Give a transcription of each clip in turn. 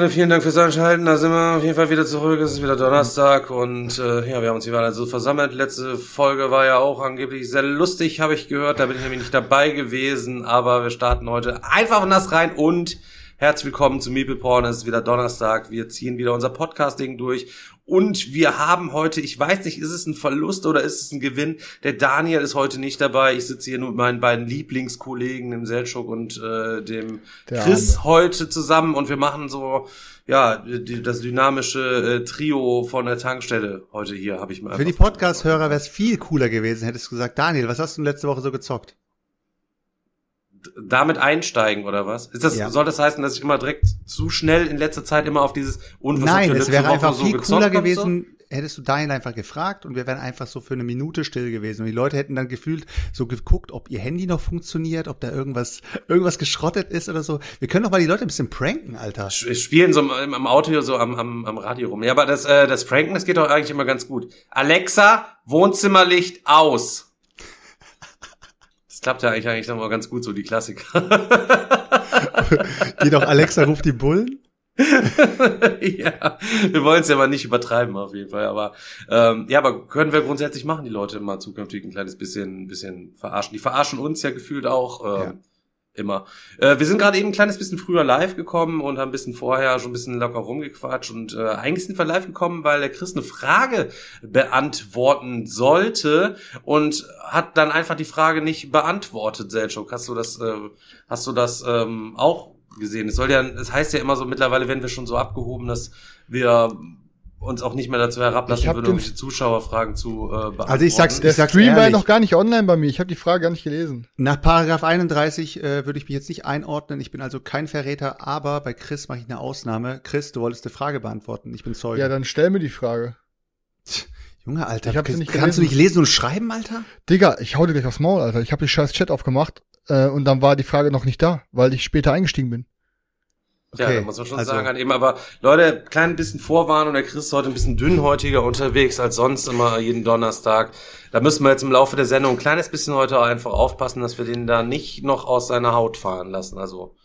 Leute, vielen Dank fürs Einschalten. Da sind wir auf jeden Fall wieder zurück. Es ist wieder Donnerstag und äh, ja, wir haben uns hier wieder so versammelt. Letzte Folge war ja auch angeblich sehr lustig, habe ich gehört. Da bin ich nämlich nicht dabei gewesen, aber wir starten heute einfach nass rein und herzlich willkommen zu Meeple Porn. Es ist wieder Donnerstag. Wir ziehen wieder unser Podcasting durch und wir haben heute, ich weiß nicht, ist es ein Verlust oder ist es ein Gewinn? Der Daniel ist heute nicht dabei. Ich sitze hier nur mit meinen beiden Lieblingskollegen, dem Selchuk und äh, dem Der Chris heute zusammen und wir machen so ja die, das dynamische äh, Trio von der Tankstelle heute hier habe ich mal Für die Podcast-Hörer wäre es viel cooler gewesen, hättest du gesagt, Daniel, was hast du letzte Woche so gezockt? Damit einsteigen oder was ist das Ja. soll das heißen dass ich immer direkt zu schnell in letzter Zeit immer auf dieses und was Nein, es wäre Woche einfach so viel cooler und so? gewesen, hättest du Daniel einfach gefragt und wir wären einfach so für eine Minute still gewesen. Und die Leute hätten dann gefühlt so geguckt, ob ihr Handy noch funktioniert, ob da irgendwas, irgendwas geschrottet ist oder so. Wir können doch mal die Leute ein bisschen pranken, Alter. Spielen so im, im Auto hier so am, am, am Radio rum. Ja, aber das, äh, das Pranken, das geht doch eigentlich immer ganz gut. Alexa, Wohnzimmerlicht aus. Das klappt ja eigentlich, eigentlich noch mal ganz gut, so die Klassiker. Geh doch, Alexa ruft die Bullen. ja, wir wollen es ja mal nicht übertreiben auf jeden Fall, aber ähm, ja, aber können wir grundsätzlich machen, die Leute immer zukünftig ein kleines bisschen, ein bisschen verarschen. Die verarschen uns ja gefühlt auch ähm, Ja. Immer. Äh, wir sind gerade eben ein kleines bisschen früher live gekommen und haben ein bisschen vorher schon ein bisschen locker rumgequatscht und äh, eigentlich sind wir live gekommen, weil der Chris eine Frage beantworten sollte und hat dann einfach die Frage nicht beantwortet, Selchuk. Hast du das, äh, hast du das ähm, auch gesehen? Es soll ja, es heißt ja immer so, mittlerweile werden wir schon so abgehoben, dass wir uns auch nicht mehr dazu herablassen den- irgendwelche Zuschauerfragen zu äh, beantworten. Also ich sag's- Der Ich sag's Stream war ja ehrlich. noch gar nicht online bei mir. Ich habe die Frage gar nicht gelesen. Nach Paragraph 31 äh, würde ich mich jetzt nicht einordnen. Ich bin also kein Verräter, aber bei Chris mache ich eine Ausnahme. Chris, du wolltest eine Frage beantworten. Ich bin Zeuge. Ja, dann stell mir die Frage. Junge, Alter, Ich hab sie Chris, nicht kannst du gelesen. nicht lesen und schreiben, Alter? Digga, ich hau dir gleich aufs Maul, Alter. Ich habe die scheiß Chat aufgemacht äh, und dann war die Frage noch nicht da, weil ich später eingestiegen bin. Ja, Okay, da muss man schon also- sagen, halt eben, aber Leute, klein bisschen Vorwarnung, der Chris ist heute ein bisschen dünnhäutiger unterwegs als sonst immer jeden Donnerstag. Da müssen wir jetzt im Laufe der Sendung ein kleines bisschen heute einfach aufpassen, dass wir den da nicht noch aus seiner Haut fahren lassen. Also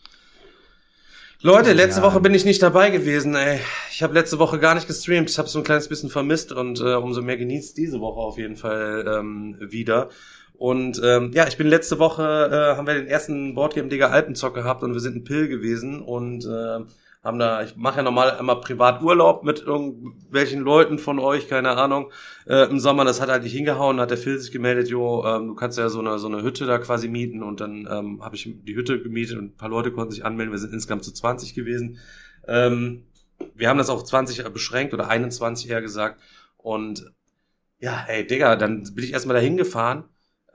Leute, letzte Ja. Woche bin ich nicht dabei gewesen, ey. Ich habe letzte Woche gar nicht gestreamt. Ich habe so ein kleines bisschen vermisst und äh, umso mehr genießt diese Woche auf jeden Fall ähm, wieder. Und ähm, ja, ich bin letzte Woche, äh, haben wir den ersten Boardgame Digger Alpenzock gehabt und wir sind in Pill gewesen und äh, haben da, ich mache ja normal immer Privaturlaub mit irgendwelchen Leuten von euch, keine Ahnung. Äh, Im Sommer, das hat halt nicht hingehauen, hat der Phil sich gemeldet, jo, ähm, du kannst ja so eine, so eine Hütte da quasi mieten und dann ähm, habe ich die Hütte gemietet und ein paar Leute konnten sich anmelden, wir sind insgesamt zu 20 gewesen. Ähm, wir haben das auf 20 beschränkt oder 21 eher gesagt und ja, ey, Digga, dann bin ich erstmal dahin gefahren.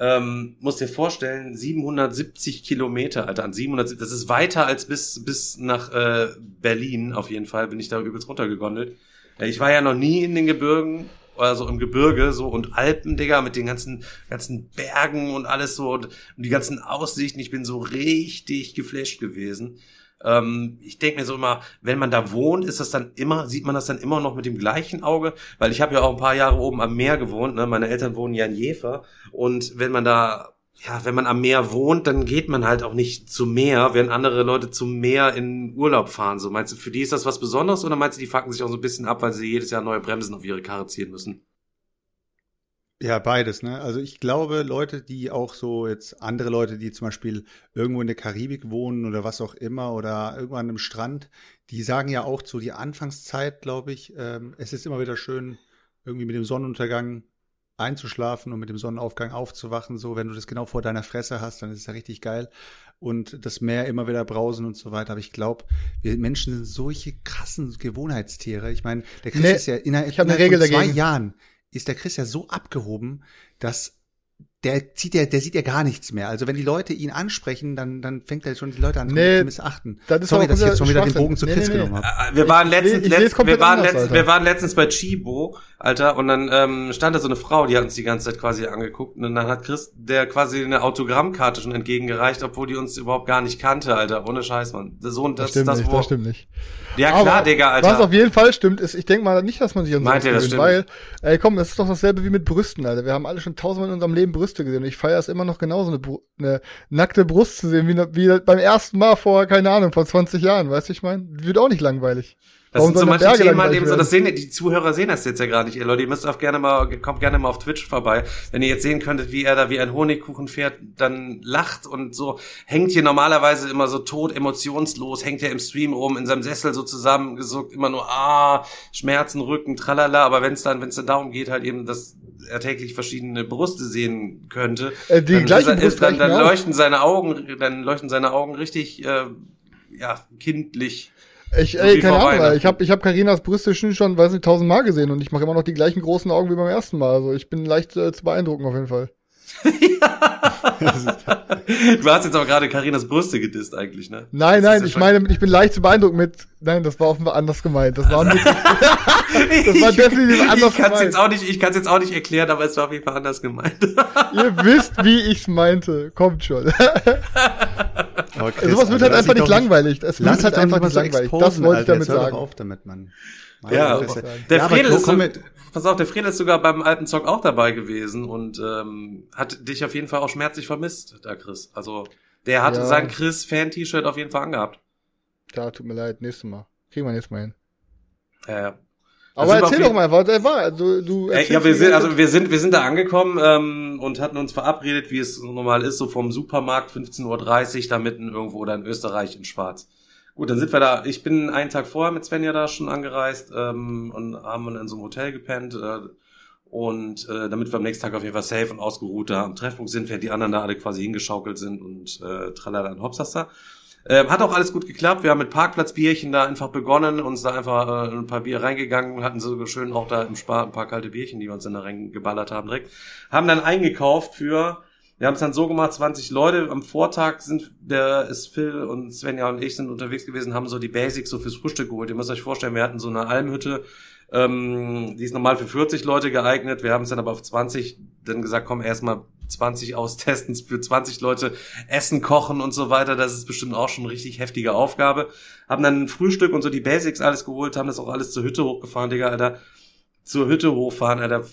Ähm, muss dir vorstellen, 770 Kilometer, Alter, an 770, das ist weiter als bis, bis nach äh, Berlin, auf jeden Fall, bin ich da übelst runtergegondelt. Ja, ich war ja noch nie in den Gebirgen, also im Gebirge, so, und Alpen, Digga, mit den ganzen, ganzen Bergen und alles so, und, und die ganzen Aussichten, ich bin so richtig geflasht gewesen. Ähm, ich denke mir so immer, wenn man da wohnt, ist das dann immer, sieht man das dann immer noch mit dem gleichen Auge, weil ich habe ja auch ein paar Jahre oben am Meer gewohnt, ne? meine Eltern wohnen ja in Jever und wenn man da, ja, wenn man am Meer wohnt, dann geht man halt auch nicht zum Meer, während andere Leute zum Meer in Urlaub fahren. So meinst du, für die ist das was Besonderes oder meinst du, die fucken sich auch so ein bisschen ab, weil sie jedes Jahr neue Bremsen auf ihre Karre ziehen müssen? Ja, beides, ne? Also ich glaube, Leute, die auch so jetzt andere Leute, die zum Beispiel irgendwo in der Karibik wohnen oder was auch immer oder irgendwo an einem Strand, die sagen ja auch so die Anfangszeit, glaube ich, ähm, es ist immer wieder schön, irgendwie mit dem Sonnenuntergang einzuschlafen und mit dem Sonnenaufgang aufzuwachen. So, wenn du das genau vor deiner Fresse hast, dann ist es ja richtig geil. Und das Meer immer wieder brausen und so weiter. Aber ich glaube, wir Menschen sind solche krassen Gewohnheitstiere. Ich meine, der Chris Nee, ist ja innerhalb, innerhalb von zwei. Jahren ist der Chris ja so abgehoben, dass der zieht ja, der sieht ja gar nichts mehr. Also wenn die Leute ihn ansprechen, dann, dann fängt er schon die Leute an Nee, zu missachten. das ist Sorry, dass ich jetzt schon wieder den. Bogen zu Nee, Chris nee, nee. genommen habe. Äh, Wir waren Ich- ich letztens, ich letzt, komplett wir waren anders, letztens, Alter. wir waren letztens bei Chibo, Alter, und dann ähm, stand da so eine Frau, die hat uns die ganze Zeit quasi angeguckt und dann hat Chris der quasi eine Autogrammkarte schon entgegengereicht, obwohl die uns überhaupt gar nicht kannte, Alter, ohne Scheiß, Mann. So und Das, das, stimmt das, nicht, wo, das stimmt nicht. Ja klar, Aber Digga, Was auf Alter. jeden Fall stimmt, ist, ich denke mal nicht, dass man sich an Meint sowas ihr, das gewöhnt, weil, stimmt? ey, komm, das ist doch dasselbe wie mit Brüsten, Alter. Wir haben alle schon tausendmal in unserem Leben Brüste gesehen und ich feiere es immer noch genauso, eine, eine nackte Brust zu sehen, wie, wie beim ersten Mal vor, keine Ahnung, vor 20 Jahren, weißt du, ich meine? Wird auch nicht langweilig. Das Warum sind so manche Berge Themen halt eben so, das sehen die Zuhörer sehen das jetzt ja gerade nicht, ihr Leute. Ihr müsst auch gerne mal, kommt gerne mal auf Twitch vorbei. Wenn ihr jetzt sehen könntet, wie er da wie ein Honigkuchenpferd dann lacht und so, hängt hier normalerweise immer so tot, emotionslos, hängt er im Stream rum, in seinem Sessel so zusammengesuckt, immer nur, ah, Schmerzen, Rücken, tralala, aber wenn es dann, wenn es dann darum geht, halt eben, dass er täglich verschiedene Brüste sehen könnte, Äh, die dann, gleichen er- dann, dann leuchten seine Augen, dann leuchten seine Augen richtig, äh, ja, kindlich. Ich, ey, keine Ahnung. Weihnachten. ich habe ich hab Karinas Brüste schon, schon, weiß nicht, tausendmal gesehen und ich mache immer noch die gleichen großen Augen wie beim ersten Mal. Also ich bin leicht äh, zu beeindrucken auf jeden Fall. Du hast jetzt aber gerade Karinas Brüste gedisst eigentlich, ne? Nein, Das nein, ja ich meine, ich bin leicht zu beeindrucken mit. Nein, das war offenbar anders gemeint. Das war, nicht, das war definitiv anders ich kann's gemeint. jetzt auch nicht, ich kann's jetzt auch nicht erklären, aber es war auf jeden Fall anders gemeint. Ihr wisst, wie ich's meinte. Kommt schon. Aber Chris, Sowas wird also halt einfach nicht langweilig. Es wird halt einfach nicht langweilig. Das wollte ich damit sagen. Auf damit, Mann. Meine ja, Fresse. der Ja, Fredel ist, so, pass auf, der Fredel ist sogar beim alten Zock auch dabei gewesen und ähm, hat dich auf jeden Fall auch schmerzlich vermisst, da Chris. Also der hatte Ja. sein Chris-Fan-T-Shirt auf jeden Fall angehabt. Ja, tut mir leid. Nächstes Mal. Kriegen wir nächstes Mal hin. Ja, ja. Aber erzähl doch mal, was der war. Also, du Ey, erzählst ja, wir sind, also wir sind, wir sind da angekommen ähm, und hatten uns verabredet, wie es normal ist, so vom Supermarkt 15.30 Uhr da mitten irgendwo oder in Österreich in Schwarz. Gut, dann sind wir da. Ich bin einen Tag vorher mit Svenja da schon angereist ähm, und haben in so einem Hotel gepennt. Äh, und äh, damit wir am nächsten Tag auf jeden Fall safe und ausgeruht da am Treffpunkt sind, während die anderen da alle quasi hingeschaukelt sind und äh, tralala und hopsasta. Ähm, hat auch alles gut geklappt. Wir haben mit Parkplatzbierchen da einfach begonnen, uns da einfach äh, ein paar Bier reingegangen, hatten so schön auch da im Spar ein paar kalte Bierchen, die wir uns dann da reingeballert haben direkt. Haben dann eingekauft für, wir haben es dann so gemacht, 20 Leute. Am Vortag sind, der ist Phil und Svenja und ich sind unterwegs gewesen, haben so die Basics so fürs Frühstück geholt. Ihr müsst euch vorstellen, wir hatten so eine Almhütte, ähm, die ist normal für 40 Leute geeignet. Wir haben es dann aber auf 20 dann gesagt, komm, erstmal 20 austesten, für 20 Leute Essen kochen und so weiter. Das ist bestimmt auch schon eine richtig heftige Aufgabe. Haben dann ein Frühstück und so die Basics alles geholt, haben das auch alles zur Hütte hochgefahren, Digga, Alter. Zur Hütte hochfahren, Alter.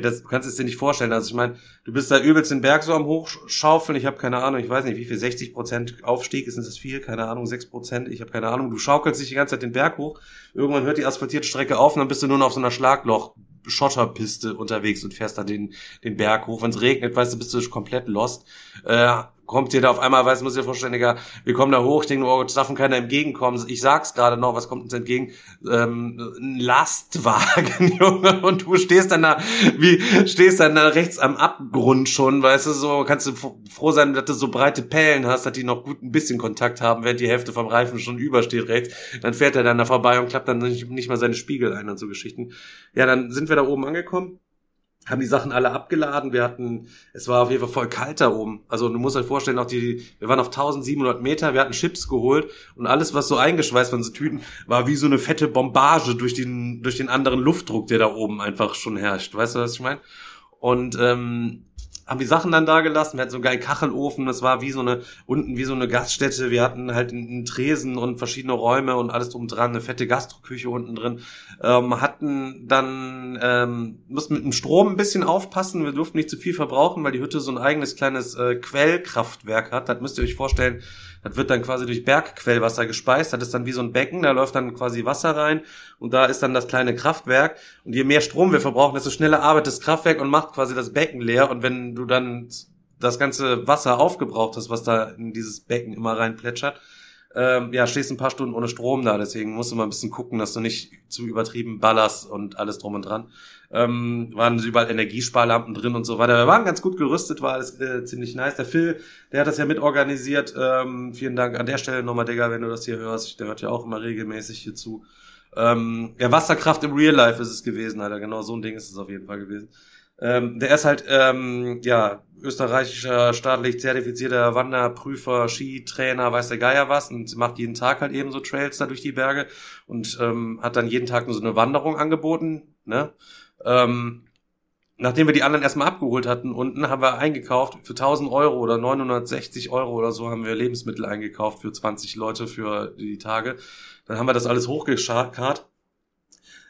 Das du kannst es dir nicht vorstellen. Also ich meine, du bist da übelst den Berg so am Hochschaufeln. Ich habe keine Ahnung, ich weiß nicht, wie viel 60 Prozent Aufstieg ist, ist das viel? Keine Ahnung, 6 Prozent. Ich habe keine Ahnung. Du schaukelst dich die ganze Zeit den Berg hoch. Irgendwann hört die asphaltierte Strecke auf und dann bist du nur noch auf so einer Schlagloch Schotterpiste unterwegs und fährst da den, den Berg hoch. Wenn es regnet, weißt du, bist du komplett lost. Äh, kommt dir da auf einmal, weißt du, muss dir vorstellen, Digga, wir kommen da hoch, ich denke, oh, es darf keiner entgegenkommen. Ich sag's gerade noch, was kommt uns entgegen? Ähm, ein Lastwagen, Junge, und du stehst dann da, wie, stehst dann da rechts am Abgrund schon, weißt du, so, kannst du froh sein, dass du so breite Pellen hast, dass die noch gut ein bisschen Kontakt haben, während die Hälfte vom Reifen schon übersteht rechts. Dann fährt er dann da vorbei und klappt dann nicht, nicht mal seine Spiegel ein und so Geschichten. Ja, dann sind wir da oben angekommen haben die Sachen alle abgeladen. Wir hatten, es war auf jeden Fall voll kalt da oben. Also du musst euch vorstellen, auch die, wir waren auf 1700 Meter, wir hatten Chips geholt und alles, was so eingeschweißt von so Tüten, war wie so eine fette Bombage durch den, durch den anderen Luftdruck, der da oben einfach schon herrscht. Weißt du, was ich meine? Und ähm, haben die Sachen dann da gelassen. Wir hatten so einen geilen Kachelofen. Das war wie so eine, unten wie so eine Gaststätte. Wir hatten halt einen Tresen und verschiedene Räume und alles drum dran. Eine fette Gastroküche unten drin. Ähm, hatten dann, ähm, mussten mit dem Strom ein bisschen aufpassen. Wir durften nicht zu viel verbrauchen, weil die Hütte so ein eigenes kleines äh, Quellkraftwerk hat. Das müsst ihr euch vorstellen. Das wird dann quasi durch Bergquellwasser gespeist. Das ist dann wie so ein Becken, da läuft dann quasi Wasser rein und da ist dann das kleine Kraftwerk. Und je mehr Strom wir verbrauchen, desto schneller arbeitet das Kraftwerk und macht quasi das Becken leer. Und wenn du dann das ganze Wasser aufgebraucht hast, was da in dieses Becken immer rein plätschert, ähm, ja, stehst ein paar Stunden ohne Strom da. Deswegen musst du mal ein bisschen gucken, dass du nicht zu übertrieben ballerst und alles drum und dran. Ähm, waren überall Energiesparlampen drin und so weiter. Wir waren ganz gut gerüstet, war alles äh, ziemlich nice. Der Phil, der hat das ja mitorganisiert. Ähm, vielen Dank an der Stelle nochmal, Digga, wenn du das hier hörst. Der hört ja auch immer regelmäßig hier zu. Ähm, ja, Wasserkraft im Real Life ist es gewesen, Alter. Genau so ein Ding ist es auf jeden Fall gewesen. Ähm, der ist halt, ähm, ja, österreichischer staatlich zertifizierter Wanderprüfer, Skitrainer, weiß der Geier was und macht jeden Tag halt eben so Trails da durch die Berge und ähm, hat dann jeden Tag nur so eine Wanderung angeboten, ne? Ähm, nachdem wir die anderen erstmal abgeholt hatten unten, haben wir eingekauft für 1000 Euro oder 960 Euro oder so haben wir Lebensmittel eingekauft für 20 Leute für die Tage. Dann haben wir das alles hochgekarrt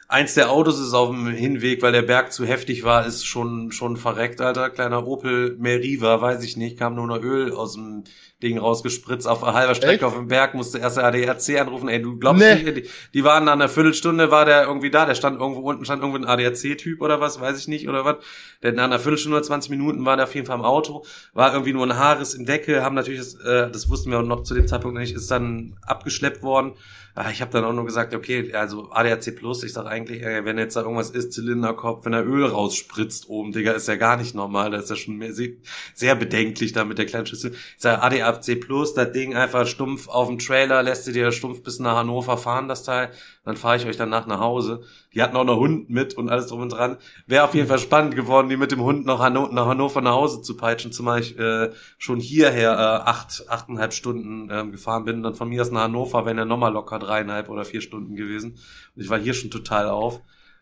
Eins der Autos ist auf dem Hinweg, weil der Berg zu heftig war, ist schon, schon verreckt, Alter. Kleiner Opel Meriva, weiß ich nicht, kam nur noch Öl aus dem Ding rausgespritzt auf halber Strecke Echt? auf dem Berg, musste erst der ADAC anrufen. Ey, du glaubst nee. nicht, die, die waren nach einer Viertelstunde, war der irgendwie da, der stand irgendwo unten, stand irgendwo ein ADAC-Typ oder was, weiß ich nicht, oder was. Der nach einer Viertelstunde oder 20 Minuten war der auf jeden Fall im Auto, war irgendwie nur ein Haares im Deckel, haben natürlich, das, äh, das wussten wir noch zu dem Zeitpunkt nicht, ist dann abgeschleppt worden ich habe dann auch nur gesagt, okay, also ADAC Plus, ich sag eigentlich, ey, wenn jetzt da irgendwas ist, Zylinderkopf, wenn er Öl rausspritzt oben, Digga, ist ja gar nicht normal, das ist ja schon mehr, sehr bedenklich da mit der kleinen Schüssel. Ich sage ADAC Plus, das Ding einfach stumpf auf dem Trailer, lässt du dir stumpf bis nach Hannover fahren, das Teil, dann fahre ich euch danach nach Hause. Die hatten auch noch Hund mit und alles drum und dran. Wäre auf jeden Fall spannend geworden, die mit dem Hund noch Hanno nach Hannover nach Hause zu peitschen, zumal ich äh, schon hierher äh, acht, achteinhalb Stunden äh, gefahren bin. Und dann von mir aus nach Hannover wären ja nochmal locker dreieinhalb oder vier Stunden gewesen. Und ich war hier schon total auf.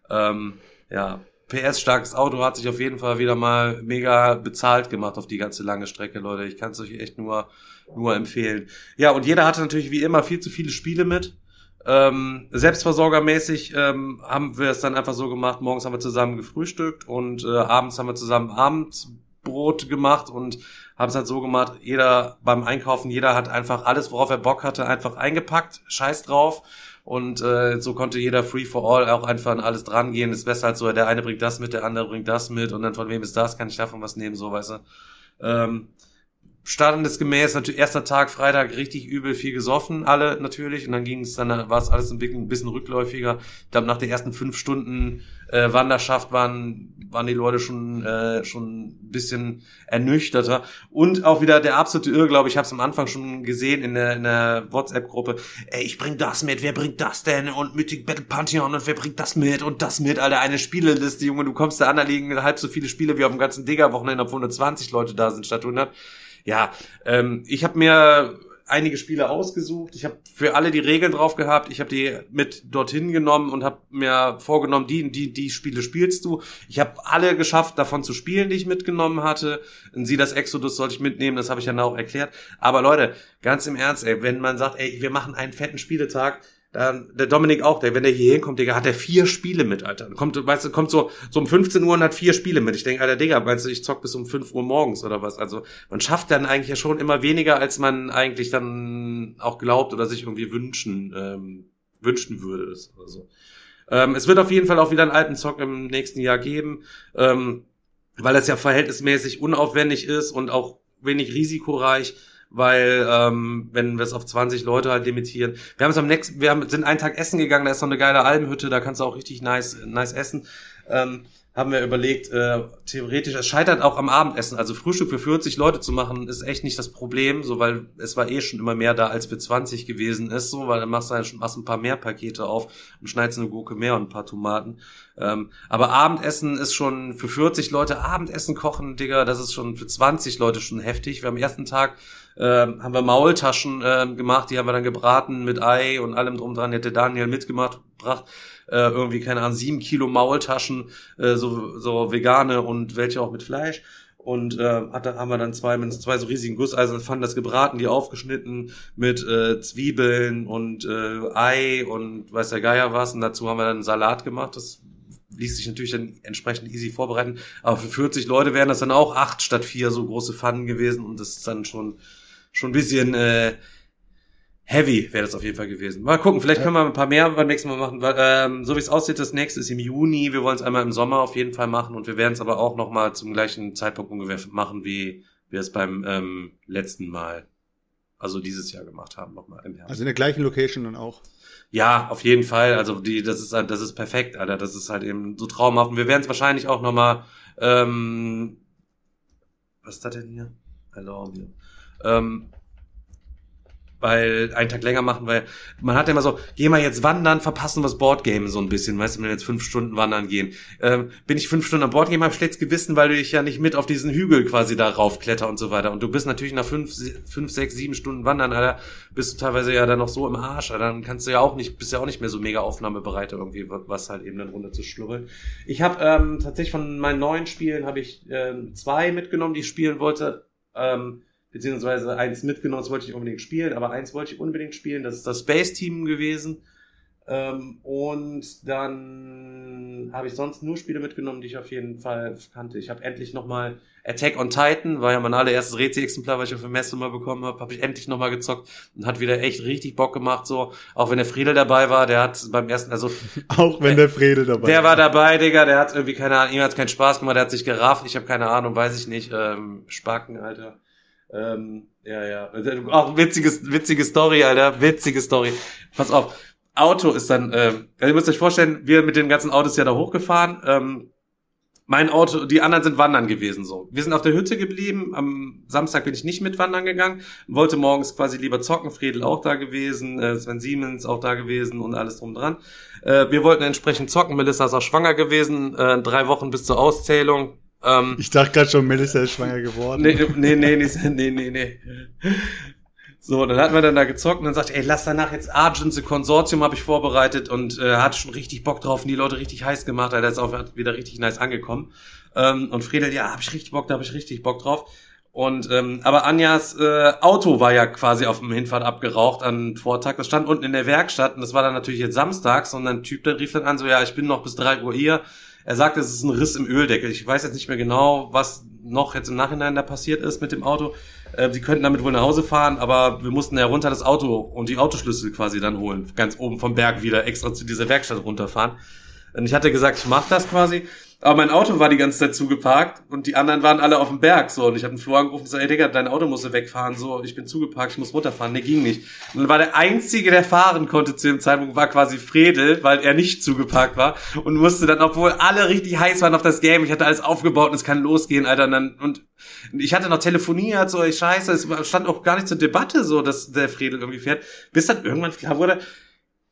Ähm, ja, PS-starkes Auto hat sich auf jeden Fall wieder mal mega bezahlt gemacht auf die ganze lange Strecke, Leute. Ich kann es euch echt nur, nur empfehlen. Ja, und jeder hatte natürlich wie immer viel zu viele Spiele mit. Ähm, selbstversorgermäßig ähm, haben wir es dann einfach so gemacht, morgens haben wir zusammen gefrühstückt und äh, abends haben wir zusammen Abendsbrot gemacht und haben es halt so gemacht, jeder beim Einkaufen, jeder hat einfach alles, worauf er Bock hatte, einfach eingepackt, scheiß drauf. Und äh, so konnte jeder free for all auch einfach an alles dran gehen. Ist besser halt so, der eine bringt das mit, der andere bringt das mit und dann von wem ist das, kann ich davon was nehmen, so weißt du. Ähm, standesgemäß, natürlich erster Tag, Freitag, richtig übel viel gesoffen, alle natürlich. Und dann ging es, dann war es alles ein bisschen, ein bisschen rückläufiger. Ich glaube, nach den ersten fünf Stunden äh, Wanderschaft waren, waren die Leute schon, äh, schon ein bisschen ernüchterter. Und auch wieder der absolute Irrglaube, ich habe es am Anfang schon gesehen in der, in der WhatsApp-Gruppe, ey, ich bring das mit, wer bringt das denn? Und Mythic Battle Pantheon und wer bringt das mit und das mit? Alter, eine Spieleliste, Junge, du kommst da an, da liegen halb so viele Spiele wie auf dem ganzen Digger-Wochenende, obwohl nur 20 Leute da sind statt 100 ja, ähm, ich habe mir einige Spiele ausgesucht. Ich habe für alle die Regeln drauf gehabt. Ich habe die mit dorthin genommen und habe mir vorgenommen, die, die, die Spiele spielst du. Ich habe alle geschafft, davon zu spielen, die ich mitgenommen hatte. Und sie das Exodus sollte ich mitnehmen, das habe ich ja auch erklärt. Aber Leute, ganz im Ernst, ey, wenn man sagt, ey, wir machen einen fetten Spieletag, dann, der Dominik auch, der, wenn der hier hinkommt, Digga, hat er vier Spiele mit, Alter. Kommt, weißt du, kommt so, so um 15 Uhr und hat vier Spiele mit. Ich denke, Alter, Digga, meinst du, ich zock bis um 5 Uhr morgens oder was? Also, man schafft dann eigentlich ja schon immer weniger, als man eigentlich dann auch glaubt oder sich irgendwie wünschen, ähm, wünschen würde. Also, ähm, es wird auf jeden Fall auch wieder einen alten Zock im nächsten Jahr geben, ähm, weil es ja verhältnismäßig unaufwendig ist und auch wenig risikoreich weil ähm, wenn wir es auf 20 Leute halt limitieren. Wir haben es am nächsten, wir haben, sind einen Tag essen gegangen, da ist so eine geile Almhütte, da kannst du auch richtig nice, nice essen. Ähm, haben wir überlegt, äh, theoretisch, es scheitert auch am Abendessen. Also Frühstück für 40 Leute zu machen, ist echt nicht das Problem, so weil es war eh schon immer mehr da, als für 20 gewesen ist, so, weil dann machst du halt schon machst ein paar mehr Pakete auf und schneidest eine Gurke mehr und ein paar Tomaten. Ähm, aber Abendessen ist schon für 40 Leute Abendessen kochen, Digga, das ist schon für 20 Leute schon heftig. Wir haben am ersten Tag ähm, haben wir Maultaschen ähm, gemacht, die haben wir dann gebraten mit Ei und allem drum dran. Hätte Daniel mitgemacht, gebracht äh, irgendwie, keine Ahnung, sieben Kilo Maultaschen, äh, so, so vegane und welche auch mit Fleisch. Und äh, hat, haben wir dann zwei, zwei so riesigen Gusseisen, fanden das gebraten, die aufgeschnitten mit äh, Zwiebeln und äh, Ei und weiß der Geier was. Und dazu haben wir dann einen Salat gemacht. Das ließ sich natürlich dann entsprechend easy vorbereiten. Aber für 40 Leute wären das dann auch acht statt vier so große Pfannen gewesen. Und das ist dann schon, schon ein bisschen äh, heavy wäre das auf jeden Fall gewesen. Mal gucken, vielleicht können wir ein paar mehr beim nächsten Mal machen. Weil, ähm, so wie es aussieht, das nächste ist im Juni. Wir wollen es einmal im Sommer auf jeden Fall machen und wir werden es aber auch noch mal zum gleichen Zeitpunkt ungefähr machen, wie wir es beim ähm, letzten Mal, also dieses Jahr gemacht haben, noch mal im Herbst. Also in der gleichen Location dann auch. Ja, auf jeden Fall. Also die, das ist das ist perfekt, Alter. Das ist halt eben so traumhaft. Und wir werden es wahrscheinlich auch noch mal. Ähm, was ist das denn hier? Hello. Ähm, weil einen Tag länger machen, weil man hat ja immer so, geh mal jetzt wandern, verpassen wir das Boardgame so ein bisschen, weißt du, wenn wir jetzt fünf Stunden wandern gehen. Ähm, bin ich fünf Stunden am Boardgame, hab schlechtes Gewissen, weil du dich ja nicht mit auf diesen Hügel quasi da raufkletter und so weiter. Und du bist natürlich nach fünf, fünf, sechs, sieben Stunden wandern, Alter, bist du teilweise ja dann noch so im Arsch, Alter, dann kannst du ja auch nicht, bist ja auch nicht mehr so mega aufnahmebereit irgendwie, was halt eben dann runter zu schlurren. Ich habe ähm, tatsächlich von meinen neuen Spielen habe ich ähm, zwei mitgenommen, die ich spielen wollte. Ähm, beziehungsweise eins mitgenommen, das wollte ich unbedingt spielen, aber eins wollte ich unbedingt spielen, das ist das Space Team gewesen. Ähm, und dann habe ich sonst nur Spiele mitgenommen, die ich auf jeden Fall kannte. Ich habe endlich nochmal Attack on Titan, war ja mein allererstes Rätsel-Exemplar, was ich auf der Messe mal bekommen habe, habe ich endlich nochmal gezockt und hat wieder echt richtig Bock gemacht, so. Auch wenn der Friedel dabei war, der hat beim ersten, also. Auch wenn der Friedel dabei war. Der war dabei, Digga, der hat irgendwie keine Ahnung, ihm hat keinen Spaß gemacht, der hat sich gerafft, ich habe keine Ahnung, weiß ich nicht, ähm, Spacken, Alter. Ähm, ja, ja. Auch witziges, witzige Story, Alter. Witzige Story. Pass auf. Auto ist dann, ähm, also ihr müsst euch vorstellen, wir mit den ganzen Autos ja da hochgefahren. Ähm, mein Auto, die anderen sind wandern gewesen so. Wir sind auf der Hütte geblieben. Am Samstag bin ich nicht mit wandern gegangen. Wollte morgens quasi lieber zocken. Friedel auch da gewesen, äh, Sven Siemens auch da gewesen und alles drum dran. Äh, wir wollten entsprechend zocken. Melissa ist auch schwanger gewesen. Äh, drei Wochen bis zur Auszählung. Ähm, ich dachte gerade schon, Melissa ist schwanger geworden. Nee, nee, nee, nee, nee, nee, nee. So, dann hatten wir dann da gezockt und dann sagte, ey, lass danach jetzt Argent, the Konsortium habe ich vorbereitet und äh, hatte schon richtig Bock drauf und die Leute richtig heiß gemacht, Alter, ist auch wieder richtig nice angekommen. Ähm, und Friedel, ja, hab ich richtig Bock, da habe ich richtig Bock drauf. Und ähm, aber Anjas äh, Auto war ja quasi auf dem Hinfahrt abgeraucht an Vortag. Das stand unten in der Werkstatt und das war dann natürlich jetzt samstags und ein Typ, der rief dann an, so ja, ich bin noch bis drei Uhr hier er sagt, es ist ein Riss im Öldeckel. Ich weiß jetzt nicht mehr genau, was noch jetzt im Nachhinein da passiert ist mit dem Auto. Äh, sie könnten damit wohl nach Hause fahren, aber wir mussten ja runter das Auto und die Autoschlüssel quasi dann holen. Ganz oben vom Berg wieder extra zu dieser Werkstatt runterfahren. Und ich hatte gesagt, ich mach das quasi. Aber mein Auto war die ganze Zeit zugeparkt und die anderen waren alle auf dem Berg so und ich habe einen Flur angerufen und gesagt, ey Digga, dein Auto musste wegfahren, so, ich bin zugeparkt, ich muss runterfahren. Nee, ging nicht. Und dann war der Einzige, der fahren konnte zu dem Zeitpunkt, war quasi Fredel, weil er nicht zugeparkt war und musste dann, obwohl alle richtig heiß waren auf das Game, ich hatte alles aufgebaut und es kann losgehen, Alter, und dann, und ich hatte noch telefoniert, so, ich scheiße, es stand auch gar nicht zur Debatte so, dass der Fredel irgendwie fährt, bis dann irgendwann klar wurde,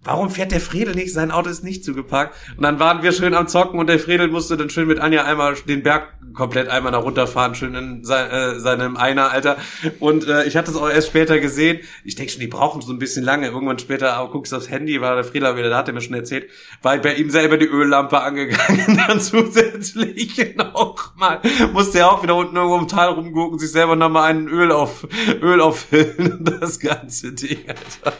Warum fährt der Friedel nicht? Sein Auto ist nicht zugeparkt. Und dann waren wir schön am Zocken und der Friedel musste dann schön mit Anja einmal den Berg komplett einmal nach runterfahren, schön in sein, äh, seinem Einer, Alter. Und äh, ich hatte es auch erst später gesehen. Ich denke schon, die brauchen so ein bisschen lange. Irgendwann später auch guckst aufs Handy, war der Friedel wieder, da hat er mir schon erzählt, weil bei ihm selber die Öllampe angegangen. dann zusätzlich nochmal. Musste er auch wieder unten irgendwo im Tal rumgucken, sich selber nochmal einen Öl auf Öl auffüllen. Das ganze Ding, Alter.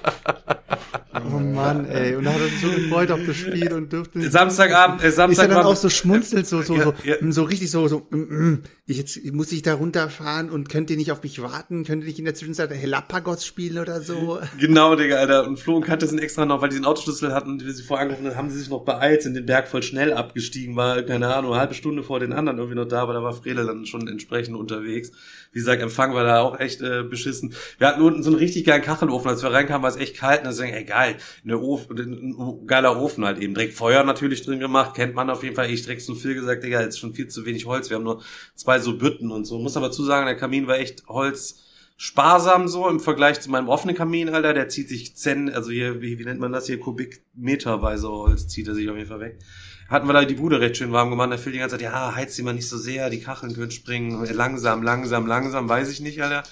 Oh Mann, ey. Und da hat er sich so gefreut auf das Spiel und dürfte. Samstagabend, äh, Samstag. Ist er dann auch so schmunzelt, so, so, so, ja. so richtig so, so, mm, mm, jetzt muss ich da runterfahren und könnt ihr nicht auf mich warten? Könnt ihr nicht in der Zwischenzeit Helapagos spielen oder so? Genau, Digga, Alter. Und Flo und Kante sind extra noch, weil die den Autoschlüssel hatten, die wir sie vorher angerufen haben, haben sie sich noch beeilt, sind den Berg voll schnell abgestiegen, war, keine Ahnung, eine halbe Stunde vor den anderen irgendwie noch da, aber da war Frele dann schon entsprechend unterwegs. Wie gesagt, Empfang war da auch echt äh, beschissen. Wir hatten unten so einen richtig geilen Kachelofen, als wir reinkamen, war es echt kalt und deswegen, ey, geil, eine Ofen, geiler Ofen halt eben. Direkt Feuer natürlich drin gemacht, kennt man auf jeden Fall. Ich direkt so viel gesagt, Digga, jetzt schon viel zu wenig Holz. Wir haben nur zwei so Bütten und so. Muss aber zu sagen, der Kamin war echt Holz sparsam so im Vergleich zu meinem offenen Kamin, Alter. Der zieht sich Zen, also hier, wie, wie nennt man das hier, Kubikmeterweise Holz zieht er sich auf jeden Fall weg. Hatten wir da die Bude recht schön warm gemacht. Der Phil die ganze Zeit, ja, heizt sie mal nicht so sehr, die Kacheln können springen. Langsam, langsam, langsam, weiß ich nicht, Alter.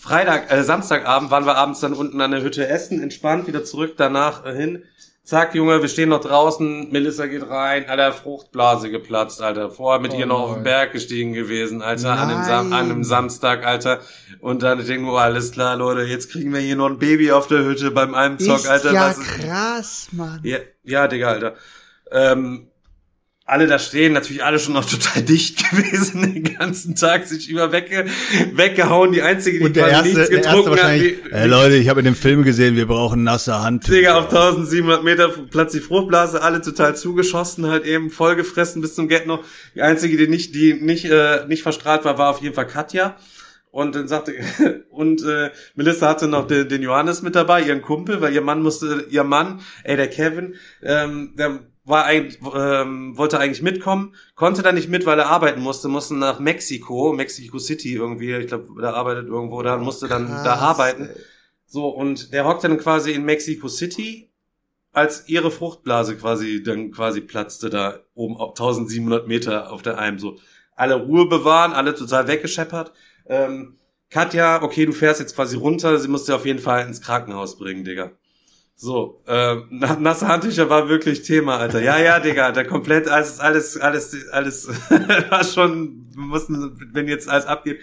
Freitag, äh, Samstagabend waren wir abends dann unten an der Hütte essen, entspannt, wieder zurück, danach äh, hin. Zack, Junge, wir stehen noch draußen, Melissa geht rein, Alter, Fruchtblase geplatzt, Alter. Vorher mit oh ihr noch auf den Berg gestiegen gewesen, Alter, an einem, Sam an einem Samstag, Alter. Und dann ich denke nur, alles klar, Leute, jetzt kriegen wir hier noch ein Baby auf der Hütte beim einem Zock, Alter. Ja, krass, Mann. Ja, ja, Digga, Alter. Ähm, alle da stehen, natürlich alle schon noch total dicht gewesen, den ganzen Tag sich über wegge weggehauen. Die einzige, die und der erste, nichts getrunken der erste hat. Die, hey Leute, ich habe in dem Film gesehen, wir brauchen nasse Hand. Digga, auf 1700 Meter Platz die Fruchtblase, alle total zugeschossen, halt eben vollgefressen bis zum Get noch. Die einzige, die nicht, die nicht, äh, nicht verstrahlt war, war auf jeden Fall Katja. Und dann sagte, und äh, Melissa hatte noch den, den Johannes mit dabei, ihren Kumpel, weil ihr Mann musste, ihr Mann, ey, der Kevin, ähm, der war eigentlich, ähm, wollte eigentlich mitkommen, konnte dann nicht mit, weil er arbeiten musste, musste nach Mexiko, Mexico City irgendwie, ich glaube, da arbeitet irgendwo, da musste dann Krass, da arbeiten. ey. So, und der hockt dann quasi in Mexico City, als ihre Fruchtblase quasi dann quasi platzte da oben auf 1700 Meter auf der Alm. So, alle Ruhe bewahren, alle total weggescheppert. Ähm, Katja, okay, du fährst jetzt quasi runter, sie musste auf jeden Fall ins Krankenhaus bringen, Digga. So, na- nasse Handtücher war wirklich Thema, Alter. Ja, ja, Digga, der komplett, alles, alles, alles, alles, war schon, wir mussten, wenn jetzt alles abgeht.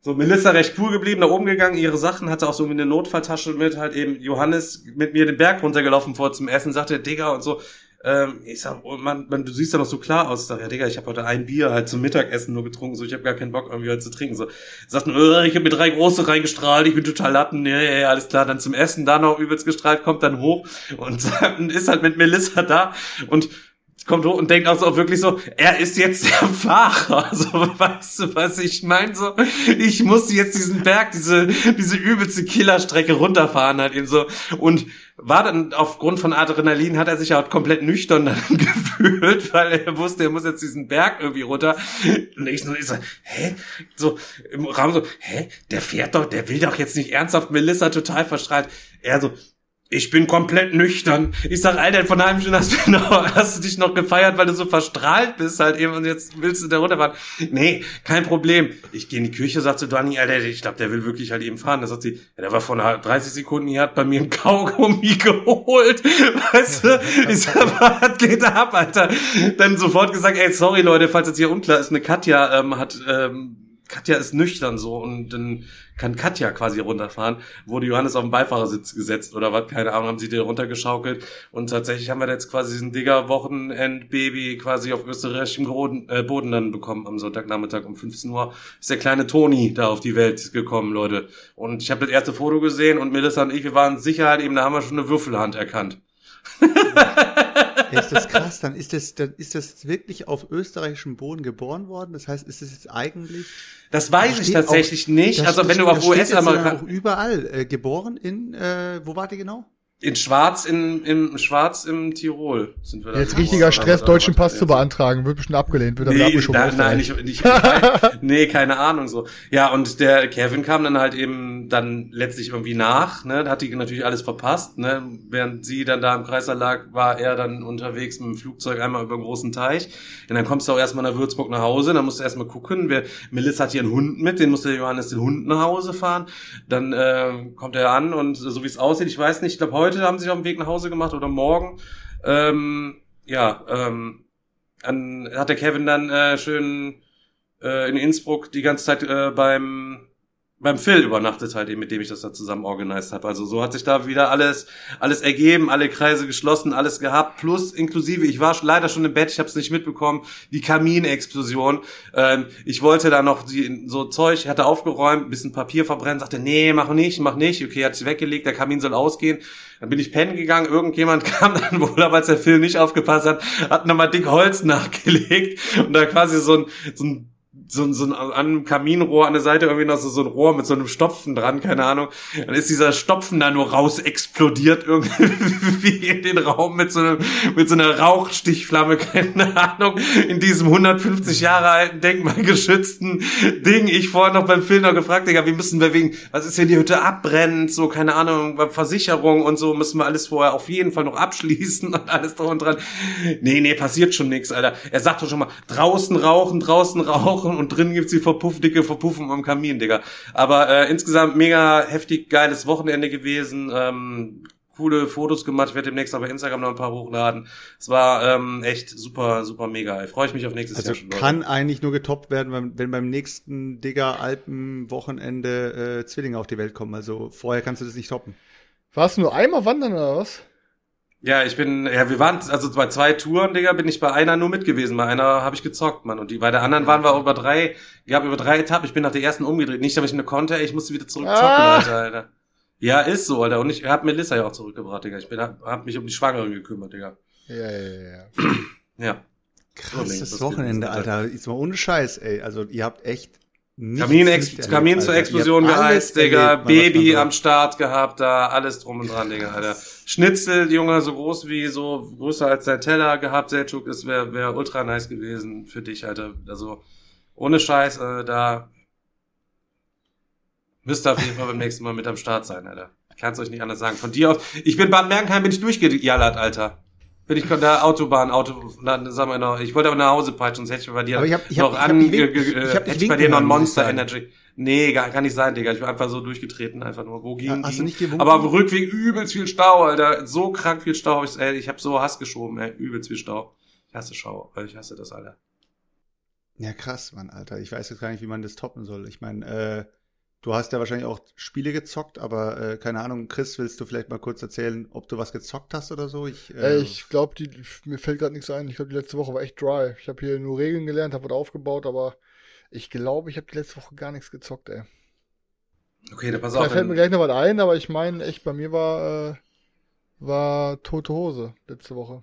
So, Melissa recht cool geblieben, nach oben gegangen, ihre Sachen, hatte auch so eine Notfalltasche mit, halt eben Johannes mit mir den Berg runtergelaufen vor zum Essen, sagte, Digga, und so, ähm, ich sag, oh Mann, man, du siehst ja noch so klar aus. Sag, ja, Digga, ich habe heute ein Bier halt zum Mittagessen nur getrunken, so ich habe gar keinen Bock irgendwie heute zu trinken. So, sagt, äh, ich habe mir drei große reingestrahlt, ich bin total latten, ja, ja, ja, alles klar, dann zum Essen, da noch übelst gestrahlt, kommt dann hoch und ist halt mit Melissa da und kommt hoch und denkt auch so wirklich so, er ist jetzt der Fahrer. So, weißt du, was ich meine? So, ich muss jetzt diesen Berg, diese, diese übelste Killerstrecke runterfahren halt eben so. Und war dann aufgrund von Adrenalin, hat er sich halt komplett nüchtern dann gefühlt, weil er wusste, er muss jetzt diesen Berg irgendwie runter. Und ich so, ich so hä? So, im Raum so, hä? Der fährt doch, der will doch jetzt nicht ernsthaft Melissa total verstrahlt. Er so, ich bin komplett nüchtern. Ich sag, Alter, von einer halben Stunde hast du, noch, hast du dich noch gefeiert, weil du so verstrahlt bist halt eben und jetzt willst du da runterfahren. Nee, kein Problem. Ich gehe in die Küche, sagt zu Dani, Alter, ich glaube, der will wirklich halt eben fahren. Da sagt sie, ja, der war vor einer 30 Sekunden, hier hat bei mir ein Kaugummi geholt. Weißt du? Ich sag, was geht ab, Alter? Dann sofort gesagt, ey, sorry Leute, falls jetzt hier unklar ist, eine Katja ähm, hat... Ähm, Katja ist nüchtern so und dann kann Katja quasi runterfahren. Wurde Johannes auf den Beifahrersitz gesetzt oder was, keine Ahnung, haben sie den runtergeschaukelt und tatsächlich haben wir jetzt quasi diesen Digger-Wochenend-Baby quasi auf österreichischem Boden, äh, Boden dann bekommen am Sonntagnachmittag um 15 Uhr. Ist der kleine Toni da auf die Welt gekommen, Leute. Und ich habe das erste Foto gesehen und Melissa und ich, wir waren sicher halt eben, da haben wir schon eine Würfelhand erkannt. Ist das krass? Dann ist das, dann ist das wirklich auf österreichischem Boden geboren worden. Das heißt, ist es jetzt eigentlich. Das weiß Da ich tatsächlich auch- nicht. Also wenn du auf auch überall äh, geboren in, äh, wo war die genau? In Schwarz, in, im Schwarz im Tirol sind wir da. Jetzt richtiger Stress, Aber- deutschen Pass zu beantragen. Wird bestimmt abgelehnt, wird Nee, abgeschoben. da, nein, nicht, nicht nee, keine Ahnung so. Ja, und der Kevin kam dann halt eben dann letztlich irgendwie nach, ne, hat die natürlich alles verpasst, ne, während sie dann da im Kreislauf lag, war er dann unterwegs mit dem Flugzeug einmal über einen großen Teich. Und dann kommst du auch erstmal nach Würzburg nach Hause, dann musst du erstmal gucken, wer, Melissa hat hier einen Hund mit, den musste der Johannes den Hund nach Hause fahren. Dann äh, kommt er an und so wie es aussieht, ich weiß nicht, ich glaube heute haben sie sich auf den Weg nach Hause gemacht oder morgen. Ähm, ja, ähm, an, hat der Kevin dann äh, schön äh, in Innsbruck die ganze Zeit äh, beim beim Phil übernachtet halt eben, mit dem ich das da zusammen organisiert habe. Also so hat sich da wieder alles alles ergeben, alle Kreise geschlossen, alles gehabt, plus inklusive, ich war leider schon im Bett, ich habe es nicht mitbekommen, die Kaminexplosion. Ähm, ich wollte da noch die, so Zeug, ich hatte aufgeräumt, bisschen Papier verbrennen, sagte, nee, mach nicht, mach nicht. Okay, hat sich weggelegt, der Kamin soll ausgehen. Dann bin ich pennen gegangen, irgendjemand kam dann wohl, aber als der Phil nicht aufgepasst hat, hat nochmal dick Holz nachgelegt und da quasi so ein, so ein so, so an einem Kaminrohr an der Seite irgendwie noch so, so ein Rohr mit so einem Stopfen dran, keine Ahnung. Dann ist dieser Stopfen da nur raus explodiert irgendwie in den Raum mit so, einem, mit so einer Rauchstichflamme, keine Ahnung, in diesem 150 Jahre alten denkmalgeschützten Ding. Ich vorher noch beim Film noch gefragt, Digga, wie müssen wir wegen, was ist, wenn die Hütte abbrennt, so, keine Ahnung, Versicherung und so, müssen wir alles vorher auf jeden Fall noch abschließen und alles dran und dran. Nee, nee, passiert schon nichts, Alter. Er sagt doch schon mal, draußen rauchen, draußen rauchen und drin gibt's die Verpuff, dicke Verpuffen am Kamin, Digga. Aber äh, insgesamt mega heftig geiles Wochenende gewesen. Ähm, coole Fotos gemacht. Ich werde demnächst auf Instagram noch ein paar hochladen. Es war ähm, echt super, super mega. Freue ich mich auf nächstes Also Jahr schon. Leute. kann eigentlich nur getoppt werden, wenn, wenn beim nächsten Digger Alpen Wochenende äh, Zwillinge auf die Welt kommen. Also vorher kannst du das nicht toppen. Warst du nur einmal wandern oder was? Ja, ich bin, ja, wir waren, also bei zwei Touren, Digga, bin ich bei einer nur mit gewesen. Bei einer habe ich gezockt, Mann. Und die, bei der anderen waren wir auch über drei, ich habe über drei Etappen, ich bin nach der ersten umgedreht. Nicht, dass ich eine konnte, ey, ich musste wieder zurück zocken, Ah. Alter, Alter. Ja, ist so, Alter. Und ich habe Melissa ja auch zurückgebracht, Digga. Ich bin, hab, hab mich um die Schwangere gekümmert, Digga. Ja, ja, ja. ja. Ja. Krasses das Wochenende, Alter. Ist mal ohne Scheiß, ey. Also ihr habt echt nicht erlebt, Kamin zur. Explosion geheizt, Digga. Baby am Start gehabt, da alles drum und dran, Digga, Alter. Schnitzel, Junge, so groß wie, so größer als dein Teller gehabt, Selchuk, das wäre wär ultra nice gewesen für dich, Alter. Also, ohne Scheiß, äh, da müsst ihr auf jeden Fall beim nächsten Mal mit am Start sein, Alter. Ich kann's euch nicht anders sagen. Von dir aus, ich bin Bad Mergenheim, bin ich durchgejallert, Alter. Bin ich von der Autobahn, Auto, na, sagen wir noch, ich wollte aber nach Hause peitschen, sonst hätte ich bei dir Aber ich hab- ich hab- noch hab an, ich hab dich hätte ich bei dir noch ein Monster. Energy. Nee, gar, kann nicht sein, Digga. Ich bin einfach so durchgetreten, einfach nur. Wo ging, Hast du ging. nicht gewunken? Aber auf dem Rückweg übelst viel Stau, Alter. So krank viel Stau ich, ey, ich hab so Hass geschoben, ey. Übelst viel Stau. Ich hasse Schau, ich hasse das, Alter. Ja, krass, Mann, Alter. Ich weiß jetzt gar nicht, wie man das toppen soll. Ich meine, äh, du hast ja wahrscheinlich auch Spiele gezockt, aber äh, keine Ahnung, Chris, willst du vielleicht mal kurz erzählen, ob du was gezockt hast oder so? Ich, äh, Ey, ich glaube, die mir fällt gerade nichts ein. Ich glaube, die letzte Woche war echt dry. Ich habe hier nur Regeln gelernt, habe was aufgebaut, aber ich glaube, ich habe die letzte Woche gar nichts gezockt, ey. Okay, dann pass auf. Vielleicht fällt mir gleich noch was ein, aber ich meine, echt, bei mir war, äh, war tote Hose letzte Woche.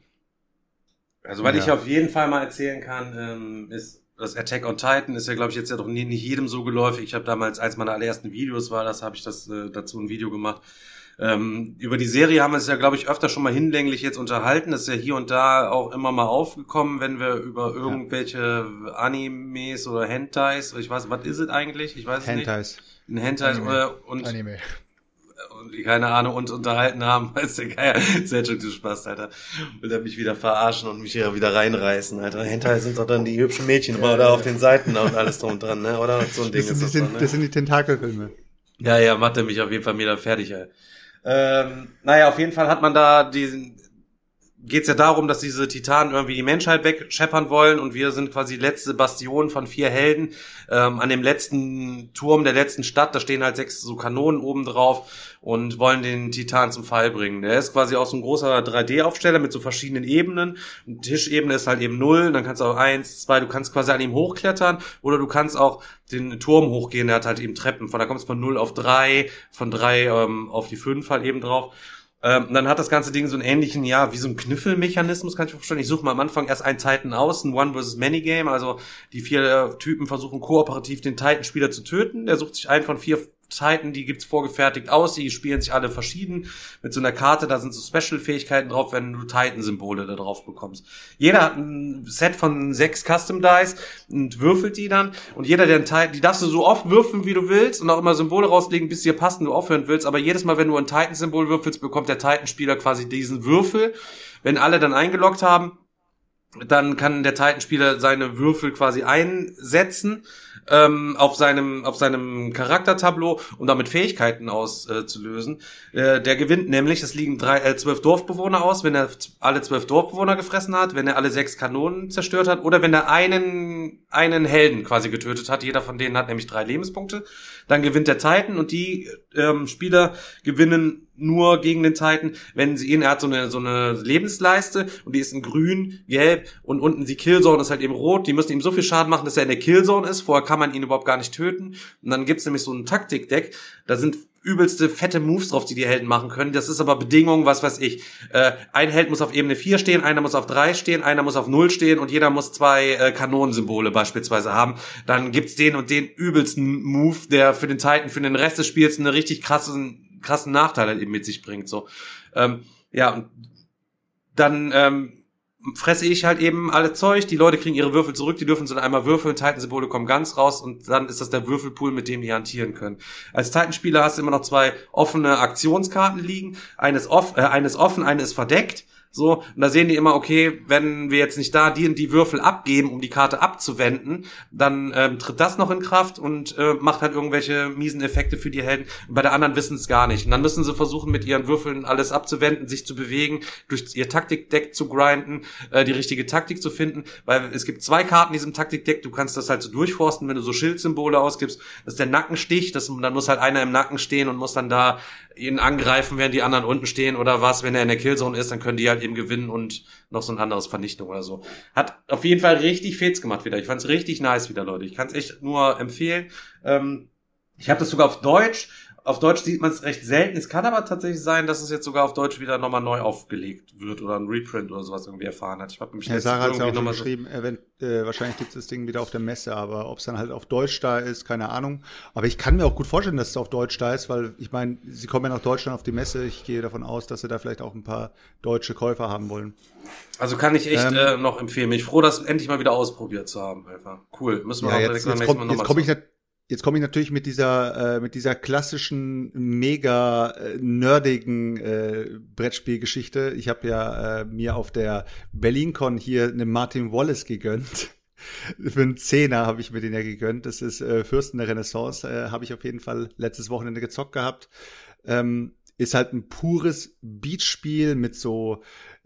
also, was Ja. ich auf jeden Fall mal erzählen kann, ähm, ist, das Attack on Titan ist ja, glaube ich, jetzt ja doch nie, nicht jedem so geläufig. Ich habe damals, als meiner allerersten Videos war, das habe ich das äh, dazu ein Video gemacht. Ähm, über die Serie haben wir es ja, glaube ich, öfter schon mal hinlänglich jetzt unterhalten. Das ist ja hier und da auch immer mal aufgekommen, wenn wir über irgendwelche Animes oder Hentais, ich weiß, was ist es eigentlich? Ich weiß es Hentais. nicht. Ein Hentai Anime. oder und, Anime. Und keine Ahnung und unterhalten haben, weiß der Geier. Selchuk, du Spaß, Alter. Will er mich wieder verarschen und mich hier wieder reinreißen, Alter. Hentai sind doch dann die hübschen Mädchen immer da auf den Seiten und alles drum und dran, ne? Oder so ein Ding Das ist sind, das das, doch, ne? das sind die Tentakelfilme. Ja, ja, macht er mich auf jeden Fall wieder fertig, ey. Ähm, naja, auf jeden Fall hat man da diesen, geht's ja darum, dass diese Titanen irgendwie die Menschheit wegscheppern wollen und wir sind quasi die letzte Bastion von vier Helden ähm, an dem letzten Turm der letzten Stadt. Da stehen halt sechs so Kanonen oben drauf und wollen den Titan zum Fall bringen. Der ist quasi auch so ein großer 3D-Aufsteller mit so verschiedenen Ebenen. Und Tischebene ist halt eben null, dann kannst du auch eins, zwei, du kannst quasi an ihm hochklettern oder du kannst auch den Turm hochgehen, der hat halt eben Treppen. Von da kommst du von null auf drei, von drei ähm, auf die fünf halt eben drauf. Ähm, dann hat das ganze Ding so einen ähnlichen, ja, wie so ein Kniffelmechanismus, kann ich mir vorstellen. Ich suche mal am Anfang erst einen Titan aus, ein One versus Many Game. Also die vier äh, Typen versuchen kooperativ den Titan-Spieler zu töten. Der sucht sich einen von vier Titan, die gibt's vorgefertigt aus, die spielen sich alle verschieden mit so einer Karte, da sind so Special-Fähigkeiten drauf, wenn du Titan-Symbole da drauf bekommst. Jeder hat ein Set von sechs Custom Dice und würfelt die dann und jeder, der einen Titan, die darfst du so oft würfeln, wie du willst und auch immer Symbole rauslegen, bis sie dir passen, du aufhören willst, aber jedes Mal, wenn du ein Titan-Symbol würfelst, bekommt der Titan-Spieler quasi diesen Würfel. Wenn alle dann eingeloggt haben, dann kann der Titan-Spieler seine Würfel quasi einsetzen ähm, auf seinem auf seinem Charaktertableau, um damit Fähigkeiten auszulösen. Äh, der gewinnt nämlich, es liegen drei, äh, zwölf Dorfbewohner aus, wenn er alle zwölf Dorfbewohner gefressen hat, wenn er alle sechs Kanonen zerstört hat oder wenn er einen einen Helden quasi getötet hat. Jeder von denen hat nämlich drei Lebenspunkte. Dann gewinnt der Titan und die ähm, Spieler gewinnen nur gegen den Titan, wenn sie ihn, er hat so eine, so eine Lebensleiste und die ist in grün, gelb und unten die Killzone ist halt eben rot. Die müssen ihm so viel Schaden machen, dass er in der Killzone ist. Vorher kann man ihn überhaupt gar nicht töten. Und dann gibt's nämlich so ein Taktikdeck, da sind übelste fette Moves drauf, die die Helden machen können. Das ist aber Bedingung, was weiß ich. Äh, ein Held muss auf Ebene 4 stehen, einer muss auf 3 stehen, einer muss auf 0 stehen und jeder muss zwei äh, Kanonensymbole beispielsweise haben. Dann gibt's den und den übelsten Move, der für den Titan, für den Rest des Spiels eine richtig krassen, krassen Nachteil halt eben mit sich bringt. So, ähm, ja, und dann ähm, fresse ich halt eben alle Zeug, die Leute kriegen ihre Würfel zurück, die dürfen so einmal würfeln, Titan-Symbole kommen ganz raus und dann ist das der Würfelpool, mit dem die hantieren können. Als Titan-Spieler hast du immer noch zwei offene Aktionskarten liegen, eines, off, äh, eines offen, eine ist verdeckt. So, und da sehen die immer, okay, wenn wir jetzt nicht da die und die Würfel abgeben, um die Karte abzuwenden, dann ähm, tritt das noch in Kraft und äh, macht halt irgendwelche miesen Effekte für die Helden. Bei der anderen wissen es gar nicht. Und dann müssen sie versuchen, mit ihren Würfeln alles abzuwenden, sich zu bewegen, durch ihr Taktikdeck zu grinden, äh, die richtige Taktik zu finden. Weil es gibt zwei Karten in diesem Taktikdeck, du kannst das halt so durchforsten, wenn du so Schildsymbole ausgibst. Das ist der Nackenstich, das, dann muss halt einer im Nacken stehen und muss dann da ihn angreifen, während die anderen unten stehen oder was, wenn er in der Killzone ist, dann können die halt eben gewinnen und noch so ein anderes Vernichtung oder so. Hat auf jeden Fall richtig Fets gemacht wieder. Ich fand's richtig nice wieder, Leute. Ich kann's echt nur empfehlen. Ähm, ich habe das sogar auf Deutsch Auf Deutsch sieht man es recht selten. Es kann aber tatsächlich sein, dass es jetzt sogar auf Deutsch wieder nochmal neu aufgelegt wird oder ein Reprint oder sowas irgendwie erfahren hat. Ich habe mich Ja, Sarah hat ja irgendwie auch schon noch mal so- geschrieben, event, äh, wahrscheinlich gibt es das Ding wieder auf der Messe, aber ob es dann halt auf Deutsch da ist, keine Ahnung. Aber ich kann mir auch gut vorstellen, dass es auf Deutsch da ist, weil ich meine, sie kommen ja nach Deutschland auf die Messe. Ich gehe davon aus, dass sie da vielleicht auch ein paar deutsche Käufer haben wollen. Also kann ich echt Ähm, äh, noch empfehlen. Bin ich froh, das endlich mal wieder ausprobiert zu haben. Einfach. Cool. Müssen wir Ja, auch jetzt, direkt beim jetzt nächsten komme Mal jetzt nochmal ich, jetzt komm ich natürlich mit dieser, äh, mit dieser klassischen, mega äh, nerdigen äh, Brettspielgeschichte. Ich habe ja äh, mir auf der BerlinCon hier eine Martin Wallace gegönnt. Für einen Zehner habe ich mir den ja gegönnt. Das ist äh, Fürsten der Renaissance. Äh, habe ich auf jeden Fall letztes Wochenende gezockt gehabt. Ähm, ist halt ein pures Beatspiel mit so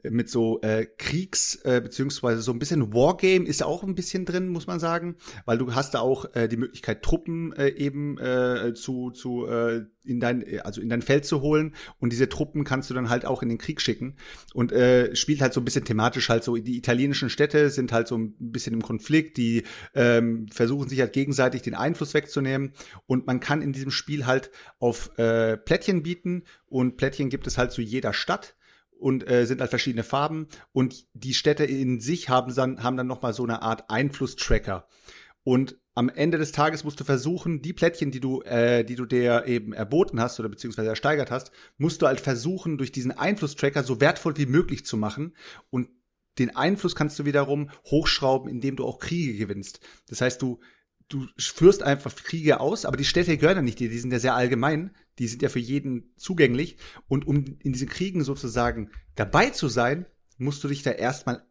mit so äh, Kriegs äh, beziehungsweise so ein bisschen Wargame ist auch ein bisschen drin, muss man sagen, weil du hast da auch äh, die Möglichkeit Truppen äh, eben äh, zu zu äh, in dein äh, also in dein Feld zu holen. Und diese Truppen kannst du dann halt auch in den Krieg schicken. Und äh, spielt halt so ein bisschen thematisch halt so die italienischen Städte sind halt so ein bisschen im Konflikt, die ähm, versuchen sich halt gegenseitig den Einfluss wegzunehmen. Und man kann in diesem Spiel halt auf äh, Plättchen bieten. Und Plättchen gibt es halt zu jeder Stadt und äh, sind halt verschiedene Farben und die Städte in sich haben dann haben dann noch mal so eine Art Einflusstracker und am Ende des Tages musst du versuchen, die Plättchen, die du, äh, die du dir eben erboten hast oder beziehungsweise ersteigert hast, musst du halt versuchen, durch diesen Einflusstracker so wertvoll wie möglich zu machen. Und den Einfluss kannst du wiederum hochschrauben, indem du auch Kriege gewinnst. Das heißt, du, du führst einfach Kriege aus, aber die Städte gehören ja nicht dir, die sind ja sehr allgemein, die sind ja für jeden zugänglich. Und um in diesen Kriegen sozusagen dabei zu sein, musst du dich da erstmal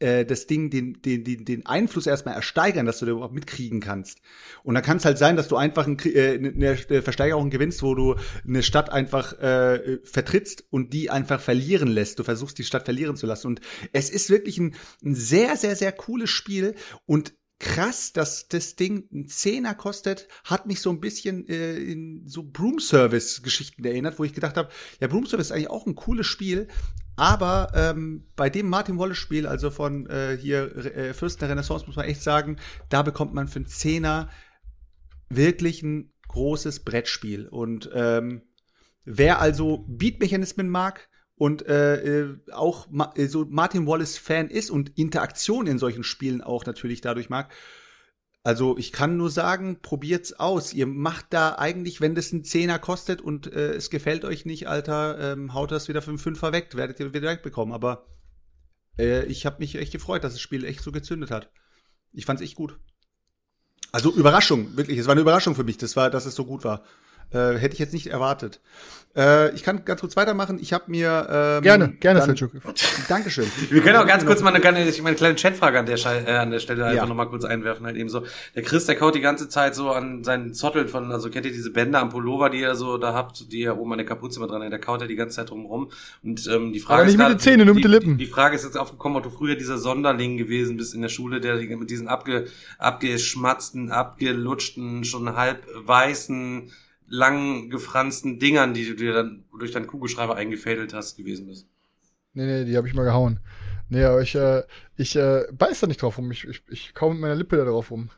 äh, das Ding, den, den, den, den Einfluss erstmal ersteigern, dass du da überhaupt mitkriegen kannst. Und dann kann es halt sein, dass du einfach ein, äh, eine eine Versteigerung gewinnst, wo du eine Stadt einfach äh, vertrittst und die einfach verlieren lässt. Du versuchst die Stadt verlieren zu lassen. Und es ist wirklich ein, ein sehr, sehr, sehr cooles Spiel und krass, dass das Ding ein Zehner kostet, hat mich so ein bisschen äh, in so Broom Service Geschichten erinnert, wo ich gedacht habe, ja, Broom Service ist eigentlich auch ein cooles Spiel, aber ähm, bei dem Martin Wallace Spiel, also von äh, hier äh, Fürsten der Renaissance, muss man echt sagen, da bekommt man für einen Zehner wirklich ein großes Brettspiel. Und ähm, wer also Beatmechanismen mag und äh, äh, auch ma äh, so Martin Wallace Fan ist und Interaktion in solchen Spielen auch natürlich dadurch mag, also ich kann nur sagen, probiert's aus. Ihr macht da eigentlich, wenn das ein Zehner kostet und äh, es gefällt euch nicht, Alter, ähm, haut das wieder für einen Fünfer weg, werdet ihr wieder wegbekommen. Aber äh, ich habe mich echt gefreut, dass das Spiel echt so gezündet hat. Ich fand's echt gut. Also Überraschung, wirklich. Es war eine Überraschung für mich, das war, dass es so gut war. Äh, hätte ich jetzt nicht erwartet. Äh, ich kann ganz kurz weitermachen. Ich habe mir ähm, Gerne, gerne, dann-. Dankeschön. Wir können auch ganz kurz mal eine, kleine- ich meine, eine kleine Chatfrage an der, Schei- äh, an der Stelle einfach Ja. noch mal kurz einwerfen. Halt eben so. Der Chris, der kaut die ganze Zeit so an seinen Zottel von, also kennt ihr diese Bänder am Pullover, die ihr so da habt, die ihr oben an der Kapuze mit dran der kaut er die ganze Zeit drum rum. Und ähm, die Frage Aber nicht ist mit den Zähnen, nur mit die, den Lippen. Die, die Frage ist jetzt aufgekommen, ob du früher dieser Sonderling gewesen bist in der Schule, der mit diesen abge, abgeschmatzten, abgelutschten, schon halb weißen, lang gefransten Dingern, die du dir dann durch deinen Kugelschreiber eingefädelt hast, gewesen bist. Nee, nee, die habe ich mal gehauen. Nee, aber ich, äh, ich äh, beiß da nicht drauf rum. Ich, ich, ich kau mit meiner Lippe da drauf rum.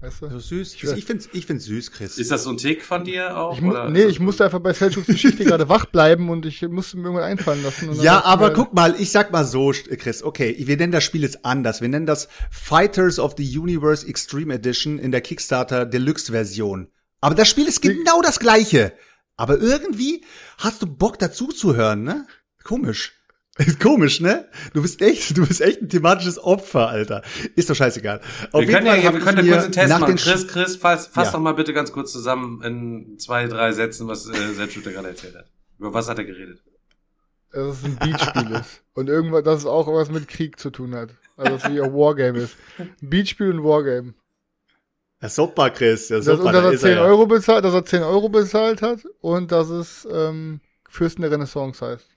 Weißt du? So süß. Ich Ich find's, ich find's süß, Chris. Ist das so ein Tick von dir auch? Ich oder nee, ich musste einfach bei Selçuks Geschichte gerade wach bleiben und ich musste mir irgendwann einfallen lassen. Ja, aber guck mal, ich sag mal so, Chris, okay, wir nennen das Spiel jetzt anders. Wir nennen das Fighters of the Universe Extreme Edition in der Kickstarter Deluxe Version. Aber das Spiel ist genau das gleiche. Aber irgendwie hast du Bock dazu zu hören, ne? Komisch. Ist komisch, ne? Du bist echt, du bist echt ein thematisches Opfer, Alter. Ist doch scheißegal. Auf Wir können ja, wir können ja kurz einen Test nach machen. Chris, Chris, fass, fass Ja. doch mal bitte ganz kurz zusammen in zwei, drei Sätzen, was äh, Selbstschütter gerade erzählt hat. Über was hat er geredet? dass es ein Beatspiel ist. Und irgendwas, dass es auch was mit Krieg zu tun hat. Also, dass es wie ein Wargame ist. Ein Beatspiel und Wargame. Ja, super, Chris. Ja, super, und dass da er ist 10 ja. Euro bezahlt, dass er 10 Euro bezahlt hat und dass es ähm, Fürsten der Renaissance heißt.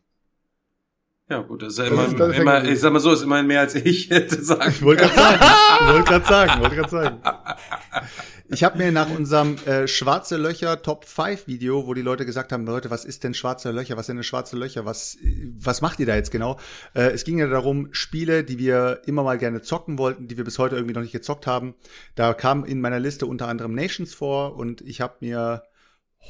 Ja, gut, das ist ja immer, ist- ist immer ich sag mal so, ist immerhin mehr als ich hätte sagen. Ich wollte gerade sagen, ich wollte gerade sagen, wollte gerade sagen. Ich habe mir nach unserem äh, Schwarze Löcher Top 5 Video, wo die Leute gesagt haben, Leute, was ist denn Schwarze Löcher? Was sind denn Schwarze Löcher? Was, was macht ihr da jetzt genau? Äh, es ging ja darum, Spiele, die wir immer mal gerne zocken wollten, die wir bis heute irgendwie noch nicht gezockt haben. Da kam in meiner Liste unter anderem Nations vor und ich habe mir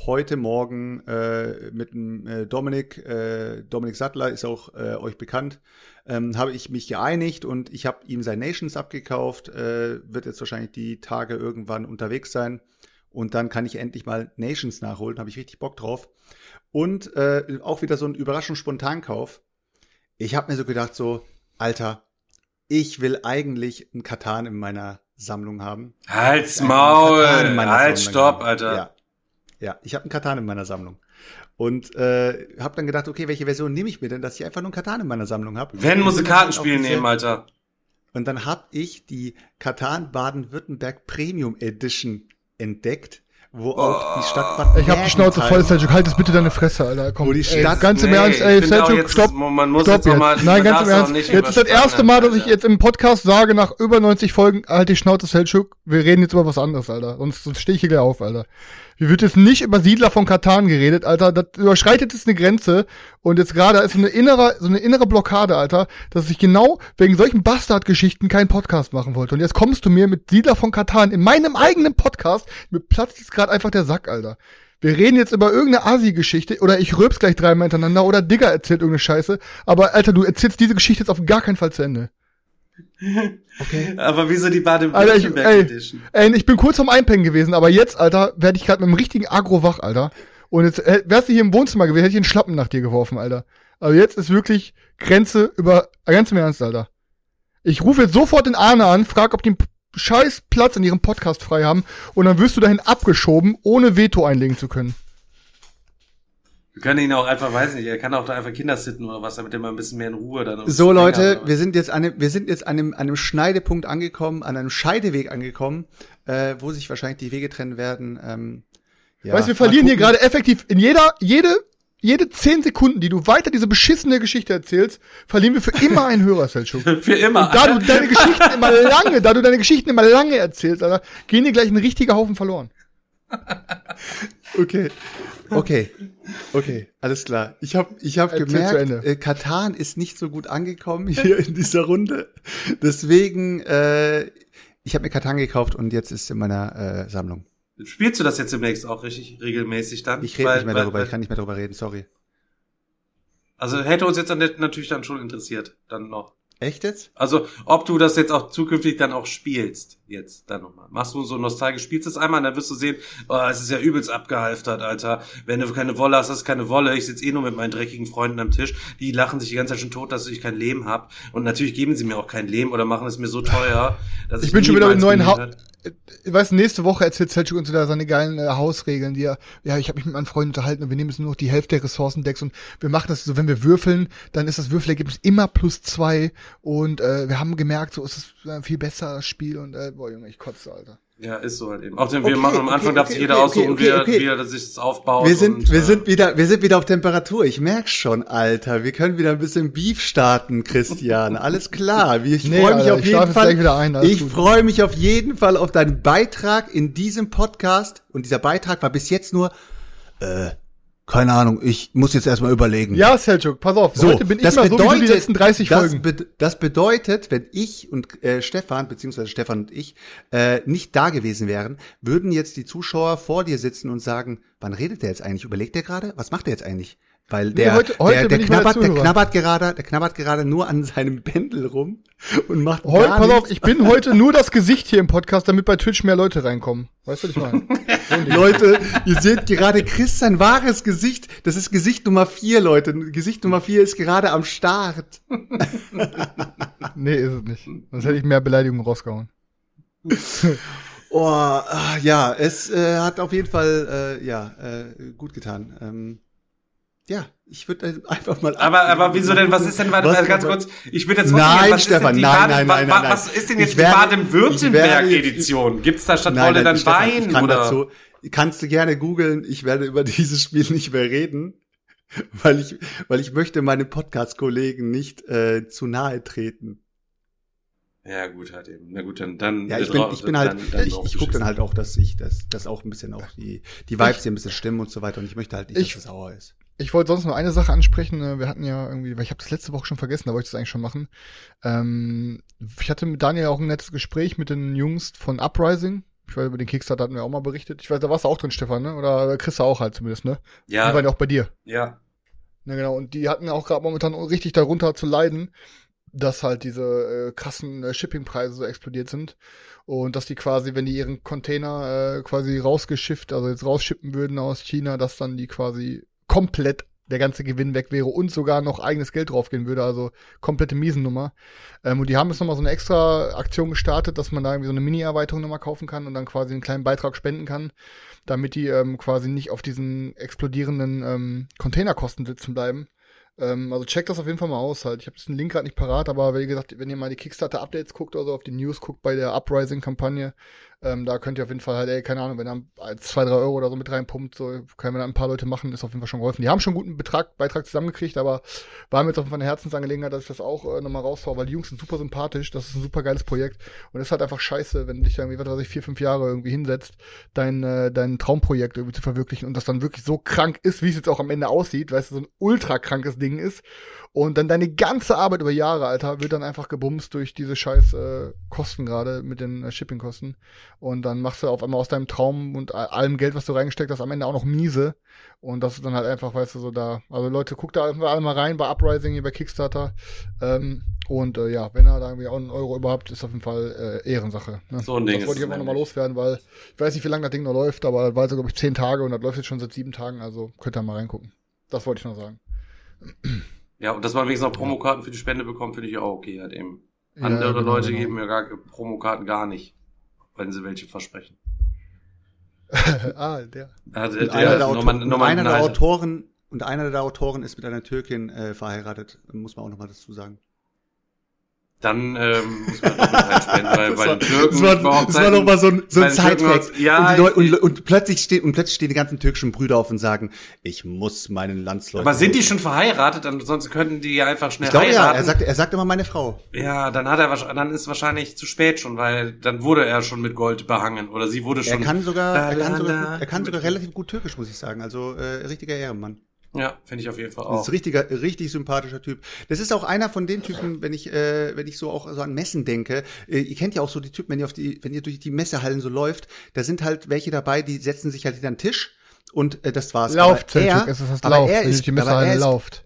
heute Morgen äh, mit dem äh, Dominik, äh, Dominik Sattler ist auch äh, euch bekannt, ähm, habe ich mich geeinigt und ich habe ihm sein Nations abgekauft, äh, wird jetzt wahrscheinlich die Tage irgendwann unterwegs sein und dann kann ich endlich mal Nations nachholen, habe ich richtig Bock drauf. Und äh, auch wieder so ein Überraschungsspontankauf. Ich habe mir so gedacht, so, Alter, ich will eigentlich ein Katan in meiner Sammlung haben. Halt's Maul! Halt, stopp. Alter. Ja, ja ich habe einen Katan in meiner Sammlung. Und äh, habe dann gedacht, okay, welche Version nehme ich mir denn, dass ich einfach nur einen Katan in meiner Sammlung habe? Wenn muss dann Kartenspiel nehmen, Alter. Und dann habe ich die Katan Baden-Württemberg Premium Edition entdeckt, wo auch die Stadt Bad Ich hab die Schnauze voll, Seljuk. Halt es bitte deine Fresse, Alter. Komm, Wo die ey, Stadt- ganz im Nee, Ernst, ich ey, Seljuk, stopp. man muss Stopp jetzt mal- jetzt. man Nein, ganz im Ernst. Jetzt ist das erste Mal, dass ich jetzt im Podcast sage, nach über 90 Folgen, halt die Schnauze, Seljuk. Wir reden jetzt über was anderes, Alter. Sonst, sonst stehe ich hier gleich auf, Alter. Hier wird jetzt nicht über Siedler von Katan geredet, Alter. Das überschreitet jetzt eine Grenze. Und jetzt gerade ist so eine innere, so eine innere Blockade, Alter, dass ich genau wegen solchen Bastardgeschichten keinen Podcast machen wollte. Und jetzt kommst du mir mit Siedler von Katan in meinem eigenen Podcast. Mir platzt jetzt gerade einfach der Sack, Alter. Wir reden jetzt über irgendeine Asi-Geschichte oder ich rülps gleich dreimal hintereinander oder Digger erzählt irgendeine Scheiße. Aber Alter, du erzählst diese Geschichte jetzt auf gar keinen Fall zu Ende. Aber wieso die Alter, ich, Baden-Württemberg ey, Edition? ey, ich bin kurz vorm Einpennen gewesen, aber jetzt, Alter, werde ich gerade mit einem richtigen Agro wach, Alter. Und jetzt äh, wärst du hier im Wohnzimmer gewesen, hätte ich einen Schlappen nach dir geworfen, Alter. Aber jetzt ist wirklich Grenze über, äh, ganz im Ernst, Alter. Ich rufe jetzt sofort den Arne an, frag, ob die einen scheiß Platz in ihrem Podcast frei haben und dann wirst du dahin abgeschoben, ohne Veto einlegen zu können. Wir können ihn auch einfach, weiß nicht, er kann auch da einfach Kinder sitten oder was, damit er mal ein bisschen mehr in Ruhe dann. So Leute, wir wir sind jetzt an einem, wir sind jetzt an einem, an einem Schneidepunkt angekommen, an einem Scheideweg angekommen, äh, wo sich wahrscheinlich die Wege trennen werden. Ähm, ja, weißt du, wir verlieren hier gerade effektiv in jeder, jede, jede zehn Sekunden, die du weiter diese beschissene Geschichte erzählst, verlieren wir für immer einen Hörer, Selchuk. Für immer. Da du deine Geschichten immer lange, da du deine Geschichten immer lange erzählst, Alter, gehen dir gleich ein richtiger Haufen verloren. Okay. Okay. Okay, alles klar. Ich habe ich hab Erzähl gemerkt, äh, Katan ist nicht so gut angekommen hier in dieser Runde. Deswegen, äh, ich habe mir Katan gekauft und jetzt ist es in meiner äh, Sammlung. Spielst du das jetzt demnächst auch richtig regelmäßig dann? Ich rede nicht mehr weil- darüber, weil- ich kann nicht mehr darüber reden, sorry. Also hätte uns jetzt dann natürlich dann schon interessiert, dann noch. Echt jetzt? Also, ob du das jetzt auch zukünftig dann auch spielst, jetzt dann nochmal. Machst du so nostalgisch, spielst es einmal, und dann wirst du sehen, oh, es ist ja übelst abgehalftert, Alter. Wenn du keine Wolle hast, hast du keine Wolle. Ich sitze eh nur mit meinen dreckigen Freunden am Tisch. Die lachen sich die ganze Zeit schon tot, dass ich kein Leben hab. Und natürlich geben sie mir auch kein Leben oder machen es mir so teuer, dass ich, Ich bin schon wieder mit neuen ha hat. Ich weiß, nächste Woche erzählt Selchuk uns wieder seine geilen äh, Hausregeln, die er, ja, ich habe mich mit meinen Freunden unterhalten und wir nehmen jetzt nur noch die Hälfte der Ressourcendecks und wir machen das so, wenn wir würfeln, dann ist das Würfelergebnis immer plus zwei und äh, wir haben gemerkt, so ist es ein viel besser das Spiel und äh, boah Junge, ich kotze, Alter. Ja, ist so halt eben. Auch denn wir Okay, machen am Anfang okay, darf sich okay, jeder okay, aussuchen, okay, wie, er, okay. wie er sich das aufbaut. Wir sind, und, wir äh, sind wieder, wir sind wieder auf Temperatur. Ich merk schon, Alter. Wir können wieder ein bisschen Beef starten, Christian. Alles klar. Ich Nee, freue mich Alter, auf jeden Fall. ein, ich freue mich auf jeden Fall auf deinen Beitrag in diesem Podcast. Und dieser Beitrag war bis jetzt nur, äh, keine Ahnung. Ich muss jetzt erstmal überlegen. Ja, Selchuk, pass auf, So, heute bin ich das mal so wie bedeutet, die letzten 30 das, Folgen. be das bedeutet, wenn ich und äh, Stefan, beziehungsweise Stefan und ich, äh, nicht da gewesen wären, würden jetzt die Zuschauer vor dir sitzen und sagen, wann redet der jetzt eigentlich? Überlegt der gerade? Was macht der jetzt eigentlich? Weil der, heute- heute der, der, der knabbert, der Zuhörer. knabbert gerade, der knabbert gerade nur an seinem Bändel rum und macht Heute, gar pass auf, ich bin heute nur das Gesicht hier im Podcast, damit bei Twitch mehr Leute reinkommen. Weißt du, was ich meine? Leute, ihr seht gerade Chris sein wahres Gesicht. Das ist Gesicht Nummer vier, Leute. Gesicht Nummer vier ist gerade am Start. nee, ist es nicht. Sonst hätte ich mehr Beleidigungen rausgehauen. Oh, ah, ja, es äh, hat auf jeden Fall äh, ja äh, gut getan. Ähm, ja, ich würde einfach mal. Aber, aber wieso denn, was ist denn, warte, Was ganz kurz, ich würde jetzt Nein, was Stefan, ist denn die nein, Baden, nein, nein, nein, Was ist denn jetzt die werde- werde Baden-Württemberg-Edition? Gibt's da statt Wolle dann Stefan, Wein ich kann oder? dazu, kannst du gerne googeln. Ich werde über dieses Spiel nicht mehr reden, weil ich, weil ich möchte meinen Podcast-Kollegen nicht äh, zu nahe treten. Ja, gut, halt eben. Na gut, dann, dann. Ja, ich bin, ich bin halt, dann- dann ich, ich gucke dann halt auch, dass ich, dass, dass auch ein bisschen auch die, die Vibes hier ein bisschen stimmen und so weiter. Und ich möchte halt nicht, Ich- dass es sauer ist. Ich wollte sonst noch eine Sache ansprechen. äh, Wir hatten ja irgendwie, weil ich habe das letzte Woche schon vergessen, da wollte ich das eigentlich schon machen. Ähm, ich hatte mit Daniel auch ein nettes Gespräch mit den Jungs von Uprising. Ich weiß, über den Kickstarter hatten wir auch mal berichtet. Ich weiß, da warst du auch drin, Stefan, ne? Oder Chris auch halt zumindest, ne? Ja. Die waren ja auch bei dir. Ja. Ja, genau. Und die hatten auch gerade momentan richtig darunter zu leiden, dass halt diese äh, krassen äh, Shippingpreise so explodiert sind. Und dass die quasi, wenn die ihren Container äh, quasi rausgeschifft, also jetzt rausschippen würden aus China, dass dann die quasi komplett der ganze Gewinn weg wäre und sogar noch eigenes Geld draufgehen würde, also komplette Miesennummer. Ähm, und die haben jetzt nochmal so eine extra Aktion gestartet, dass man da irgendwie so eine Mini-Erweiterung nochmal kaufen kann und dann quasi einen kleinen Beitrag spenden kann, damit die ähm, quasi nicht auf diesen explodierenden ähm, Containerkosten sitzen bleiben. Ähm, also checkt das auf jeden Fall mal aus halt. Ich habe den Link gerade nicht parat, aber wie gesagt, wenn ihr mal die Kickstarter-Updates guckt oder so, auf die News guckt bei der Uprising-Kampagne, ähm, da könnt ihr auf jeden Fall halt, ey, keine Ahnung, wenn ihr zwei, drei Euro oder so mit reinpumpt, so können wir da ein paar Leute machen, ist auf jeden Fall schon geholfen. Die haben schon einen guten Betrag, Beitrag zusammengekriegt, aber war mir jetzt auf jeden Fall eine Herzensangelegenheit, dass ich das auch äh, nochmal raushaue, weil die Jungs sind super sympathisch, das ist ein super geiles Projekt und es ist halt einfach scheiße, wenn du dich irgendwie, was weiß ich, vier, fünf Jahre irgendwie hinsetzt, dein, äh, dein Traumprojekt irgendwie zu verwirklichen und das dann wirklich so krank ist, wie es jetzt auch am Ende aussieht, weil es so ein ultra krankes Ding ist und dann deine ganze Arbeit über Jahre, Alter, wird dann einfach gebumst durch diese scheiß äh, Kosten gerade mit den äh, Shippingkosten. Und dann machst du auf einmal aus deinem Traum und allem Geld, was du reingesteckt hast, am Ende auch noch miese. Und das ist dann halt einfach, weißt du, so da. Also Leute, guckt da alle mal rein bei Uprising hier bei Kickstarter. Ähm, und äh, ja, wenn er da irgendwie auch einen Euro überhaupt, ist auf jeden Fall äh, Ehrensache. Ne? So ein Ding Das wollte ich es nochmal loswerden, weil ich weiß nicht, wie lange das Ding noch läuft, aber das war so, glaube ich, zehn Tage und das läuft jetzt schon seit sieben Tagen, also könnt ihr mal reingucken. Das wollte ich noch sagen. Ja, und dass man wenigstens noch Promokarten für die Spende bekommt, finde ich auch okay. Halt eben. Ja, Andere genau, Leute genau. geben mir gar Promokarten gar nicht, wenn sie welche versprechen. ah, der. Also, der einer, der, Autor mal einer ein der. Autoren und einer der Autoren ist mit einer Türkin äh, verheiratet, muss man auch nochmal dazu sagen. Dann ähm, muss man doppelt reinspenden, weil Das bei war- den Türken das war, das war noch mal so ein, so ein Sidefact. Ja, und, Leute, und, und plötzlich stehen und plötzlich stehen die ganzen türkischen Brüder auf und sagen, ich muss meinen Landsleuten. aber sind die schon verheiratet? Dann, sonst könnten die ja einfach schnell Ich glaube ja, heiraten. er sagt, er sagt immer meine Frau. ja, dann hat er wahrsch- dann ist wahrscheinlich zu spät schon, weil dann wurde er schon mit Gold behangen oder sie wurde Er schon. kann sogar, er kann la, sogar, er kann sogar relativ gut Türkisch, muss ich sagen. Also äh, richtiger Ehrenmann. Ja, finde ich auf jeden Fall Das ist auch. ein richtiger, richtig sympathischer Typ. Das ist auch einer von den Typen, wenn ich, äh, wenn ich so auch so an Messen denke. Äh, ihr kennt ja auch so die Typen, wenn ihr auf die, wenn ihr durch die Messehallen so läuft, da sind halt welche dabei, die setzen sich halt hinter den Tisch und äh, das war's. Lauft, Aber Celtic, es ist das aber Lauf, er wenn ihr ist- durch die er ist- lauft.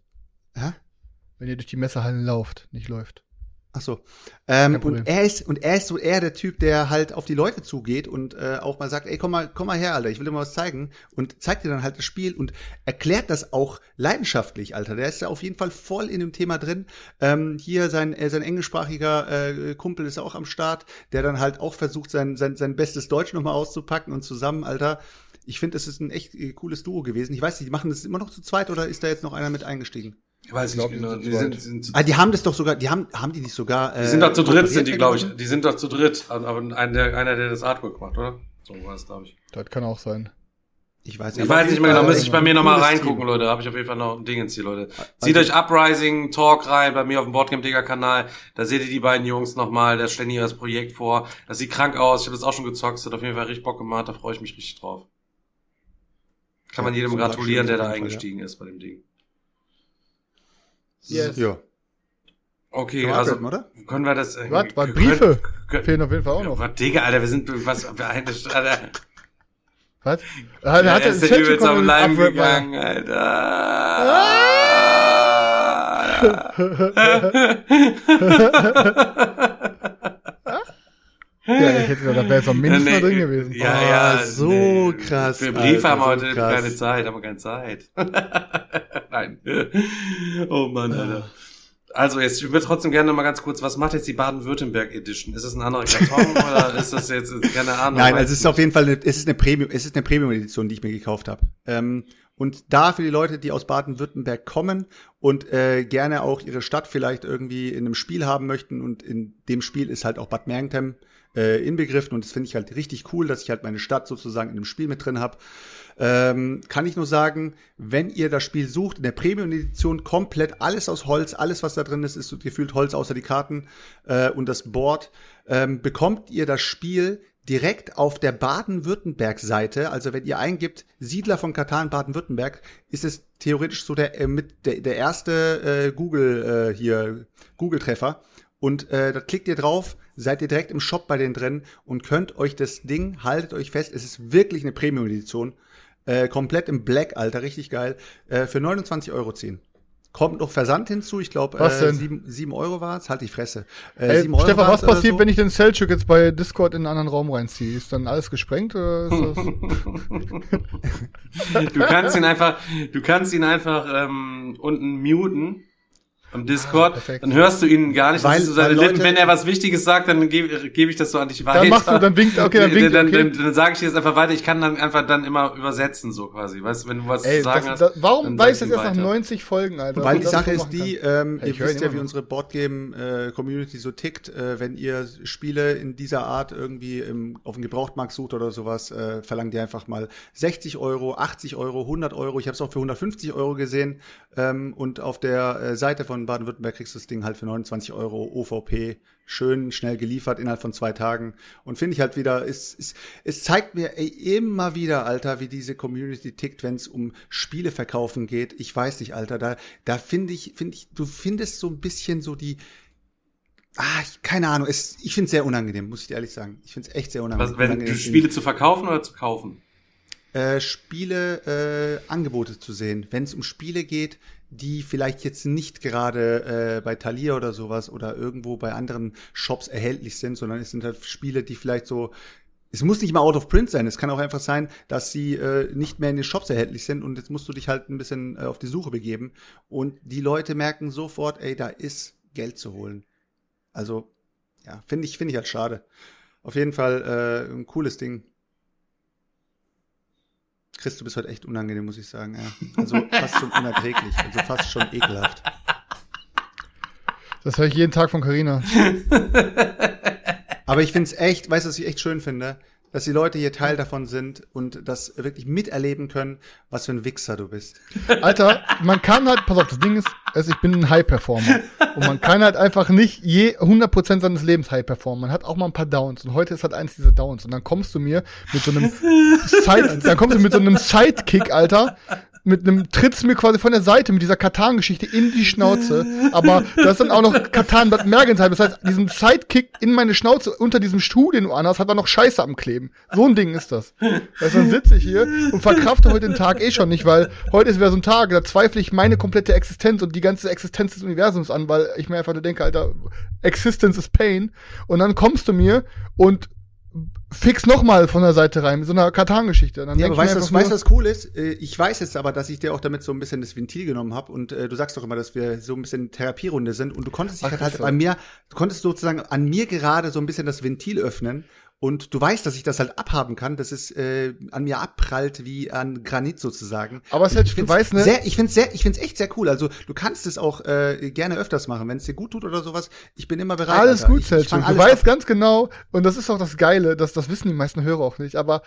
Hä? Wenn ihr durch die Messerhallen lauft, nicht läuft. Ach so. Ähm, und er ist und er ist so eher der Typ, der halt auf die Leute zugeht und äh, auch mal sagt, ey, komm mal, komm mal her, Alter, ich will dir mal was zeigen und zeigt dir dann halt das Spiel und erklärt das auch leidenschaftlich, Alter. Der ist ja auf jeden Fall voll in dem Thema drin. Ähm, hier sein äh, sein englischsprachiger äh, Kumpel ist auch am Start, der dann halt auch versucht sein sein sein bestes Deutsch nochmal auszupacken und zusammen, Alter. Ich finde, es ist ein echt äh, cooles Duo gewesen. Ich weiß nicht, machen das immer noch zu zweit oder ist da jetzt noch einer mit eingestiegen? Ich weiß glaub, nicht die genau. sind Die sind, sind, Ah, die haben das doch sogar, die haben haben die nicht sogar äh, die sind doch zu dritt, sind die, glaube ich. Die sind doch zu dritt. Aber ein, der, einer, der das Artwork macht, oder? So war es, glaube ich. Das kann auch sein. Ich weiß, Ich aber weiß nicht mehr genau, Fall müsste ich bei mir nochmal reingucken, Team. Leute. Da habe ich auf jeden Fall noch ein Ding ins hier, Leute. Zieht Also- euch Uprising Talk rein bei mir auf dem Boardgame Digger Kanal. Da seht ihr die beiden Jungs nochmal. Da stellen die das Projekt vor. Das sieht krank aus. Ich habe das auch schon gezockt. Das hat auf jeden Fall richtig Bock gemacht. Da freue ich mich richtig drauf. Kann man Ja, jedem super gratulieren, der da Fall, eingestiegen ist bei dem Ding. Yes. Ja. Okay, wir also oder? können wir das. äh, Was? Was? Briefe? können- Fehlen auf jeden Fall auch noch. Was, Digga, Alter, wir sind, was, eine, Alter. Was? Er Er hat ist der übelst auf Leim gegangen, Alter. Ja, ich hätte da wäre jetzt noch mindestens mal drin gewesen. Ja, Oh, ja, so nee. krass, Für Briefe haben wir heute krass. keine Zeit, haben wir keine Zeit. Nein. Oh Mann, Alter. Also jetzt, ich würde trotzdem gerne mal ganz kurz, was macht jetzt die Baden-Württemberg Edition? Ist das ein anderer Karton oder ist das jetzt, keine Ahnung? Nein, also es ist auf jeden Fall eine, es ist eine Premium, es ist eine Premium-Edition, die ich mir gekauft habe. Ähm, und da für die Leute, die aus Baden-Württemberg kommen und äh, gerne auch ihre Stadt vielleicht irgendwie in einem Spiel haben möchten und in dem Spiel ist halt auch Bad Mergentheim äh, inbegriffen und das finde ich halt richtig cool, dass ich halt meine Stadt sozusagen in dem Spiel mit drin habe. Ähm, kann ich nur sagen, wenn ihr das Spiel sucht, in der Premium-Edition komplett alles aus Holz, alles was da drin ist, ist gefühlt Holz außer die Karten äh, und das Board, ähm, bekommt ihr das Spiel direkt auf der Baden-Württemberg-Seite. Also wenn ihr eingibt Siedler von Katan Baden-Württemberg, ist es theoretisch so der äh, mit der, der erste äh, Google äh, hier Google-Treffer. Und äh, da klickt ihr drauf, seid ihr direkt im Shop bei denen drin und könnt euch das Ding, haltet euch fest, es ist wirklich eine Premium-Edition. Äh, komplett im Black, Alter, richtig geil. Äh, für 29 Euro ziehen. Kommt noch Versand hinzu, ich glaube, Was äh, denn? 7, 7 Euro war's. halt die Fresse. Äh, Ey, 7 Euro Stefan, was passiert, so. wenn ich den Selchuk jetzt bei Discord in einen anderen Raum reinziehe? Ist dann alles gesprengt oder ist das Du kannst ihn einfach, du kannst ihn einfach ähm, unten muten im Discord, Ah, dann hörst du ihn gar nicht, Weil- dann du seine weil Lippen. Leute- Wenn er was Wichtiges sagt, dann gebe geb ich das so an dich weiter. Dann machst du, dann winkt, okay, dann winkt, dann, okay. dann, dann sage ich dir das einfach weiter. Ich kann dann einfach dann immer übersetzen, so quasi. Weißt du, wenn du was Ey, zu sagen das, hast. das, warum dann weiß ich das erst nach weiter. 90 Folgen, Alter? Weil die das Sache ist die, ähm, Hey, ihr wisst ja, wie unsere Boardgame-Community so tickt. Äh, wenn ihr Spiele in dieser Art irgendwie im, auf dem Gebrauchtmarkt sucht oder sowas, äh, verlangt ihr einfach mal 60 Euro, 80 Euro, 100 Euro. Ich habe es auch für 150 Euro gesehen. Ähm, und auf der äh, Seite von Baden-Württemberg kriegst du das Ding halt für 29 Euro OVP. Schön, schnell geliefert innerhalb von zwei Tagen. Und finde ich halt wieder, es, es, es zeigt mir ey, immer wieder, Alter, wie diese Community tickt, wenn es um Spiele verkaufen geht. Ich weiß nicht, Alter, da, da finde ich, finde ich, du findest so ein bisschen so die, ah, ich, keine Ahnung, es, ich finde es sehr unangenehm, muss ich dir ehrlich sagen. Ich finde es echt sehr unangenehm. Was, wenn unangenehm, Spiele zu verkaufen oder zu kaufen? äh, Spiele äh, Angebote zu sehen, wenn es um Spiele geht, die vielleicht jetzt nicht gerade äh, bei Thalia oder sowas oder irgendwo bei anderen Shops erhältlich sind, sondern es sind halt Spiele, die vielleicht so es muss nicht mal out of print sein. Es kann auch einfach sein, dass sie äh, nicht mehr in den Shops erhältlich sind und jetzt musst du dich halt ein bisschen äh, auf die Suche begeben. Und die Leute merken sofort, ey, da ist Geld zu holen. Also, ja, finde ich, finde ich halt schade. Auf jeden Fall äh, ein cooles Ding. Chris, du bist heute echt unangenehm, muss ich sagen. Ja. Also fast schon unerträglich, also fast schon ekelhaft. Das höre ich jeden Tag von Carina. Aber ich finde es echt, weißt du, was ich echt schön finde? Dass die Leute hier Teil davon sind und das wirklich miterleben können, was für ein Wichser du bist. Alter, man kann halt, pass auf, das Ding ist, also ich bin ein High-Performer. Und man kann halt einfach nicht je 100% seines Lebens High performen. Man hat auch mal ein paar Downs. Und heute ist halt eins dieser Downs. Und dann kommst du mir mit so einem Side, dann kommst du mit so einem Sidekick, Alter. Mit einem trittst mir quasi von der Seite mit dieser Katan-Geschichte in die Schnauze. Aber da ist dann auch noch Katan Bad Mergentheim. Das heißt, diesen Sidekick in meine Schnauze unter diesem Stuhl, den du anhast, hat da noch Scheiße am Kleben. So ein Ding ist das. Weißt, du, dann sitze ich hier und verkrafte heute den Tag eh schon nicht, weil heute ist wieder so ein Tag, da zweifle ich meine komplette Existenz und die ganze Existenz des Universums an, weil ich mir einfach nur denke, Alter, Existence is Pain. Und dann kommst du mir und fix nochmal von der Seite rein, mit so einer Katan-Geschichte. Ja, aber weißt du, was, weißt, was cool ist? Äh, Ich weiß jetzt aber, dass ich dir auch damit so ein bisschen das Ventil genommen habe und äh, du sagst doch immer, dass wir so ein bisschen Therapierunde sind und du konntest dich Ach, halt, halt bei mir, du konntest sozusagen an mir gerade so ein bisschen das Ventil öffnen und du weißt, dass ich das halt abhaben kann, dass es äh, an mir abprallt wie an Granit sozusagen. Aber es Und halt- ich du find's weißt, ne- Sehr, ich find's sehr, ich find's echt sehr cool. Also du kannst es auch äh, gerne öfters machen, wenn es dir gut tut oder sowas. Ich bin immer bereit. Alles Alter. gut, Selchuk. Du weißt ab. ganz genau, und das ist auch das Geile, das, das wissen die meisten Hörer auch nicht, aber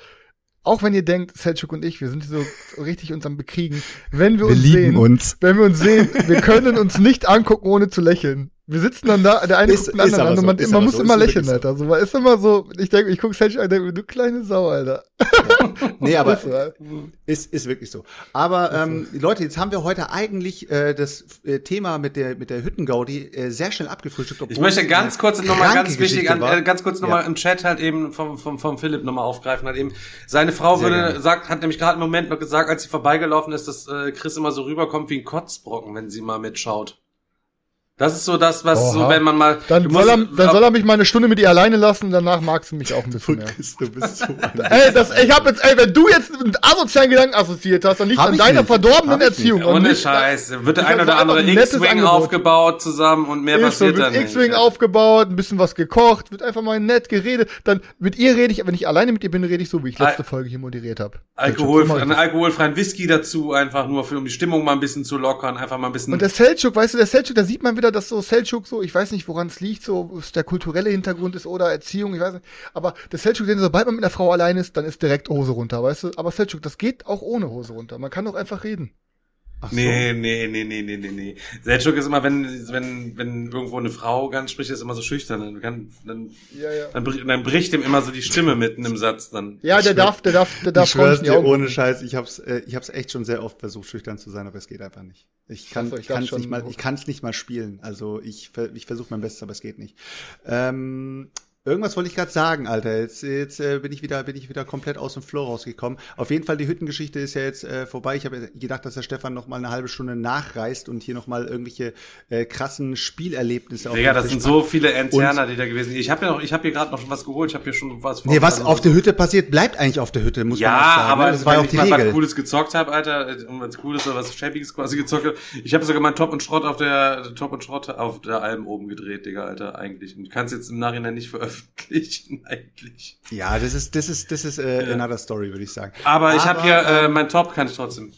auch wenn ihr denkt, Selchuk und ich, wir sind so richtig uns am Bekriegen, wenn wir, Wir uns sehen, uns. wenn wir uns sehen, wir können uns nicht angucken, ohne zu lächeln. Wir sitzen dann da, der eine Ist- guckt den anderen an und so, man, ist man aber muss so, immer lächeln, so. Alter. So, man ist immer so, ich denke, ich guck Selchuk an und denke mir, du kleine Sau, Alter. Nee, aber Ist. Ist, ist wirklich so. Aber ähm, Leute, jetzt haben wir heute eigentlich äh, das äh, Thema mit der mit der Hüttengaudi äh, sehr schnell abgefrühstückt. Ich möchte ganz kurz nochmal ganz wichtig, an, äh, ganz kurz nochmal Ja. im Chat halt eben vom, vom, vom Philipp nochmal aufgreifen, halt eben. Seine Frau Sehr würde, gerne. sagt, hat nämlich gerade im Moment noch gesagt, als sie vorbeigelaufen ist, dass äh, Chris immer so rüberkommt wie ein Kotzbrocken, wenn sie mal mitschaut. Das ist so das, was so, Oha. wenn man mal. Dann, soll er, dann soll er mich mal eine Stunde mit ihr alleine lassen, danach magst du mich auch ein bisschen mehr. Du bist so Ey, das, ich hab jetzt, ey, wenn du jetzt einen asozialen Gedanken assoziiert hast, dann liegt an deiner nicht. verdorbenen Hab Erziehung. Ohne nicht- Scheiß. Wird der ein oder andere ein X-Wing aufgebaut zusammen und mehr Ist so, passiert wird dann nicht. X-Wing aufgebaut, ein bisschen was gekocht, wird einfach mal nett geredet. Dann mit ihr rede ich, wenn ich alleine mit ihr bin, rede ich so, wie ich letzte Al- Folge hier moderiert habe. Alkohol, einen alkoholfreien Whisky dazu, einfach nur für, um die Stimmung mal ein bisschen zu lockern, einfach mal ein bisschen. Und der Selchuk, weißt du, der Selchuk, da sieht man wieder, dass so Selchuk so, ich weiß nicht, woran es liegt, so, ob der kulturelle Hintergrund ist oder Erziehung, ich weiß nicht. Aber der Selchuk, den sobald man mit einer Frau allein ist, dann ist direkt Hose runter, weißt du? Aber Selchuk, das geht auch ohne Hose runter. Man kann doch einfach reden. Ach so. Nee, nee, nee, nee, nee, nee, nee. Seltschuk ist immer, wenn, wenn, wenn irgendwo eine Frau ganz spricht, ist immer so schüchtern. Dann, kann, dann, Ja, ja. dann, br- dann bricht ihm immer so die Stimme mitten im Satz. Dann. Ja, der darf, der darf, der darf ich schwör's dir, ohne Scheiß, ich hab's, äh, ich hab's echt schon sehr oft versucht, schüchtern zu sein, aber es geht einfach nicht. Ich kann, Ach so, ich kann's nicht mal, ich kann's nicht mal spielen. Also ich, ich versuche mein Bestes, aber es geht nicht. Ähm, irgendwas wollte ich gerade sagen, Alter. Jetzt, jetzt äh, bin ich wieder, bin ich wieder komplett aus dem Flow rausgekommen. Auf jeden Fall, die Hüttengeschichte ist ja jetzt äh, vorbei. Ich habe ja gedacht, dass der Stefan noch mal eine halbe Stunde nachreist und hier noch mal irgendwelche äh, krassen Spielerlebnisse Digga, das sind so viele Interner, die da gewesen sind. Ich habe ja noch, ich habe hier gerade noch was geholt. Ich habe hier schon was. Nee, was auf der Hütte passiert, bleibt eigentlich auf der Hütte, muss ja, man sagen. aber ne? das war ja auch ich die mal Regel. was Cooles gezockt habe, Alter, und was Cooles oder was Schäbiges quasi gezockt habe. Ich habe sogar mal Top und Schrott auf der Top und Schrott auf der Alm oben gedreht, Digga, Alter, eigentlich. Und kann es jetzt im Nachhinein nicht veröffentlichen, eigentlich. Ja, das ist, das ist, das ist äh, another story, würde ich sagen. Aber, ich habe hier äh, mein Top kann ich trotzdem.